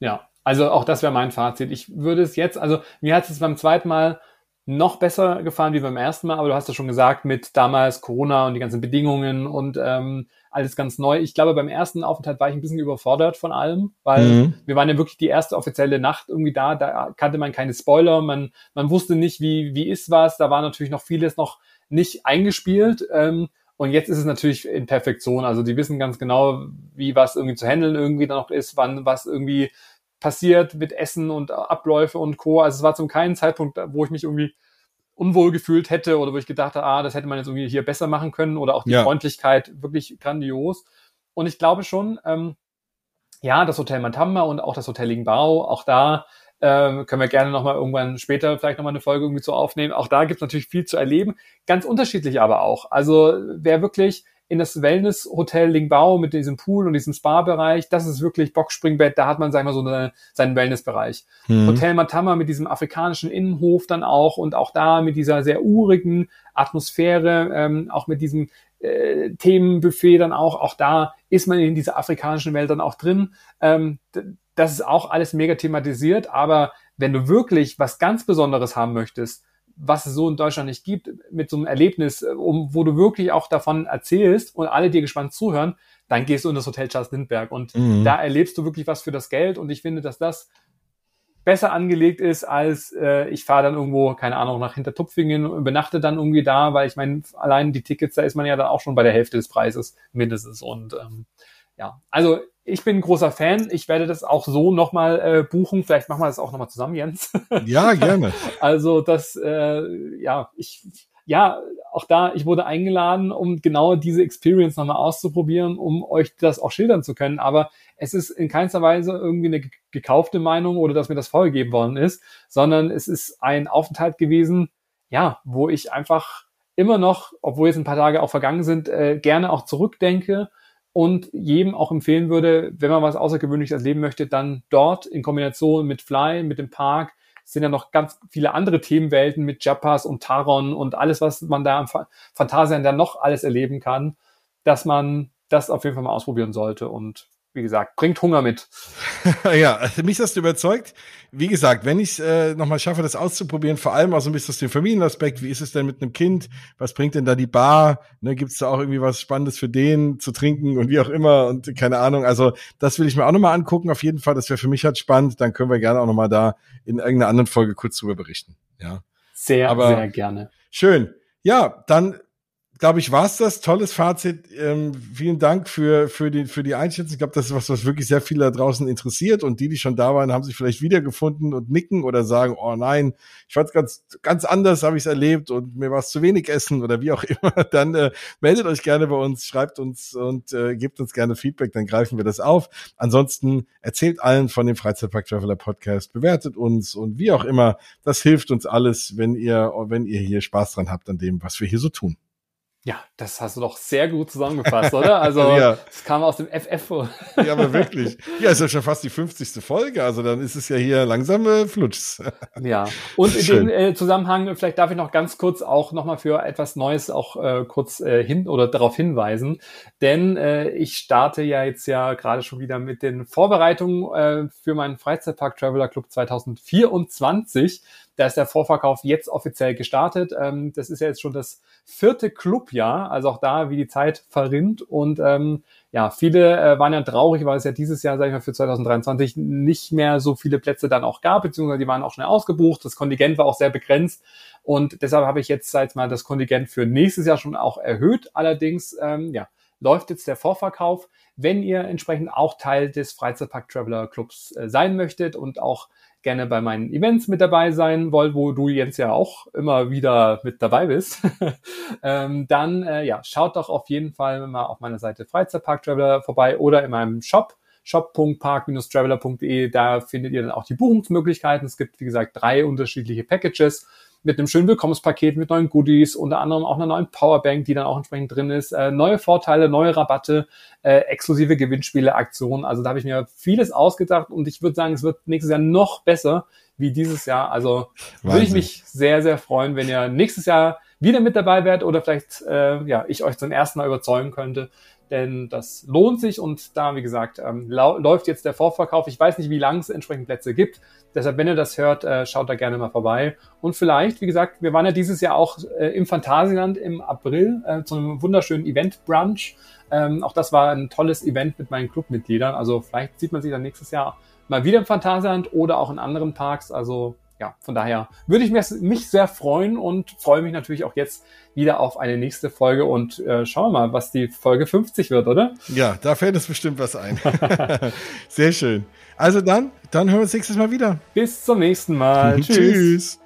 Ja, also auch das wäre mein Fazit. Ich würde es jetzt, also mir hat es beim zweiten Mal noch besser gefallen wie beim ersten Mal, aber du hast ja schon gesagt, mit damals Corona und die ganzen Bedingungen und ähm, alles ganz neu. Ich glaube, beim ersten Aufenthalt war ich ein bisschen überfordert von allem, weil mhm. wir waren ja wirklich die erste offizielle Nacht irgendwie da, da kannte man keine Spoiler, man, man wusste nicht, wie, wie ist was, da war natürlich noch vieles noch nicht eingespielt. Ähm, und jetzt ist es natürlich in Perfektion. Also die wissen ganz genau, wie was irgendwie zu handeln irgendwie da noch ist, wann was irgendwie passiert mit Essen und Abläufe und Co. Also es war zum keinen Zeitpunkt, wo ich mich irgendwie unwohl gefühlt hätte oder wo ich gedacht habe, ah, das hätte man jetzt irgendwie hier besser machen können oder auch die ja. Freundlichkeit wirklich grandios. Und ich glaube schon, ähm, ja, das Hotel Mantamba und auch das Hotel Lingbao, auch da ähm, können wir gerne nochmal irgendwann später vielleicht nochmal eine Folge irgendwie zu aufnehmen. Auch da gibt es natürlich viel zu erleben, ganz unterschiedlich aber auch. Also wer wirklich in das Wellness-Hotel Lingbao mit diesem Pool und diesem Spa-Bereich. Das ist wirklich Boxspringbett. Da hat man, sagen wir so, eine, seinen Wellness-Bereich. Mhm. Hotel Matama mit diesem afrikanischen Innenhof dann auch und auch da mit dieser sehr urigen Atmosphäre, ähm, auch mit diesem äh, Themenbuffet dann auch. Auch da ist man in dieser afrikanischen Welt dann auch drin. Ähm, das ist auch alles mega thematisiert. Aber wenn du wirklich was ganz Besonderes haben möchtest, was es so in Deutschland nicht gibt, mit so einem Erlebnis, äh, um, wo du wirklich auch davon erzählst und alle dir gespannt zuhören, dann gehst du in das Hotel Charles Lindbergh. Und mhm. da erlebst du wirklich was für das Geld. Und ich finde, dass das besser angelegt ist, als äh, ich fahre dann irgendwo, keine Ahnung, nach Hintertupfingen und übernachte dann irgendwie da, weil ich meine, allein die Tickets, da ist man ja dann auch schon bei der Hälfte des Preises mindestens. Und ähm, ja, also ich bin ein großer Fan. Ich werde das auch so nochmal äh, buchen. Vielleicht machen wir das auch nochmal zusammen, Jens. Ja, gerne. also das, äh, ja, ich, ja, auch da, ich wurde eingeladen, um genau diese Experience nochmal auszuprobieren, um euch das auch schildern zu können. Aber es ist in keinster Weise irgendwie eine gekaufte Meinung oder dass mir das vorgegeben worden ist, sondern es ist ein Aufenthalt gewesen, ja, wo ich einfach immer noch, obwohl jetzt ein paar Tage auch vergangen sind, äh, gerne auch zurückdenke und jedem auch empfehlen würde, wenn man was Außergewöhnliches erleben möchte, dann dort in Kombination mit Fly, mit dem Park, sind ja noch ganz viele andere Themenwelten mit Japas und Taron und alles, was man da am Phantasian dann noch alles erleben kann, dass man das auf jeden Fall mal ausprobieren sollte und wie gesagt, bringt Hunger mit. ja, mich hast du überzeugt. Wie gesagt, wenn ich es äh, nochmal schaffe, das auszuprobieren, vor allem auch so ein bisschen aus dem Familienaspekt, wie ist es denn mit einem Kind? Was bringt denn da die Bar? Ne, Gibt es da auch irgendwie was Spannendes für den zu trinken und wie auch immer und keine Ahnung. Also das will ich mir auch nochmal angucken, auf jeden Fall. Das wäre für mich halt spannend. Dann können wir gerne auch nochmal da in irgendeiner anderen Folge kurz drüber berichten. Ja. Sehr, Aber sehr gerne. Schön. Ja, dann glaube ich, war's das. Tolles Fazit. Ähm, vielen Dank für, für, die, für die Einschätzung. Ich glaube, das ist was, was wirklich sehr viele da draußen interessiert. Und die, die schon da waren, haben sich vielleicht wiedergefunden und nicken oder sagen, oh nein, ich fand's ganz, ganz anders, habe ich es erlebt und mir war es zu wenig Essen oder wie auch immer. Dann äh, meldet euch gerne bei uns, schreibt uns und äh, gebt uns gerne Feedback, dann greifen wir das auf. Ansonsten erzählt allen von dem Freizeitpark Traveler Podcast, bewertet uns und wie auch immer. Das hilft uns alles, wenn ihr, wenn ihr hier Spaß dran habt an dem, was wir hier so tun. Ja, das hast du doch sehr gut zusammengefasst, oder? Also, ja. das kam aus dem FF. ja, aber wirklich. Ja, ist ja schon fast die 50. Folge, also dann ist es ja hier langsam äh, flutsch. ja, und in Schön. dem äh, Zusammenhang, vielleicht darf ich noch ganz kurz auch nochmal für etwas Neues auch äh, kurz äh, hin oder darauf hinweisen, denn äh, ich starte ja jetzt ja gerade schon wieder mit den Vorbereitungen äh, für meinen Freizeitpark Traveler Club 2024. Da ist der Vorverkauf jetzt offiziell gestartet. Ähm, das ist ja jetzt schon das vierte Clubjahr, also auch da, wie die Zeit verrinnt. Und ähm, ja, viele äh, waren ja traurig, weil es ja dieses Jahr, sag ich mal, für 2023 nicht mehr so viele Plätze dann auch gab, beziehungsweise die waren auch schnell ausgebucht. Das Kontingent war auch sehr begrenzt. Und deshalb habe ich jetzt seit mal das Kontingent für nächstes Jahr schon auch erhöht. Allerdings, ähm, ja, läuft jetzt der Vorverkauf. Wenn ihr entsprechend auch Teil des Freizeitpark Traveler Clubs äh, sein möchtet und auch gerne bei meinen Events mit dabei sein wollt, wo du Jens ja auch immer wieder mit dabei bist, ähm, dann äh, ja, schaut doch auf jeden Fall mal auf meiner Seite Freizeitpark Traveler vorbei oder in meinem Shop shop.park-traveler.de. Da findet ihr dann auch die Buchungsmöglichkeiten. Es gibt, wie gesagt, drei unterschiedliche Packages mit einem schönen Willkommenspaket, mit neuen Goodies, unter anderem auch einer neuen Powerbank, die dann auch entsprechend drin ist, äh, neue Vorteile, neue Rabatte, äh, exklusive Gewinnspiele, Aktionen. Also da habe ich mir vieles ausgedacht und ich würde sagen, es wird nächstes Jahr noch besser wie dieses Jahr. Also würde ich mich sehr, sehr freuen, wenn ihr nächstes Jahr wieder mit dabei wärt oder vielleicht äh, ja ich euch zum ersten Mal überzeugen könnte, denn das lohnt sich und da, wie gesagt, ähm, läuft jetzt der Vorverkauf. Ich weiß nicht, wie lange es entsprechend Plätze gibt. Deshalb, wenn ihr das hört, äh, schaut da gerne mal vorbei. Und vielleicht, wie gesagt, wir waren ja dieses Jahr auch äh, im Phantasialand im April äh, zu einem wunderschönen Event-Brunch. Ähm, auch das war ein tolles Event mit meinen Clubmitgliedern. Also vielleicht sieht man sich dann nächstes Jahr mal wieder im Phantasialand oder auch in anderen Parks. Also ja, von daher würde ich mich sehr freuen und freue mich natürlich auch jetzt wieder auf eine nächste Folge und äh, schauen wir mal, was die Folge 50 wird, oder? Ja, da fällt uns bestimmt was ein. sehr schön. Also dann, dann hören wir uns nächstes Mal wieder. Bis zum nächsten Mal. Tschüss. Tschüss.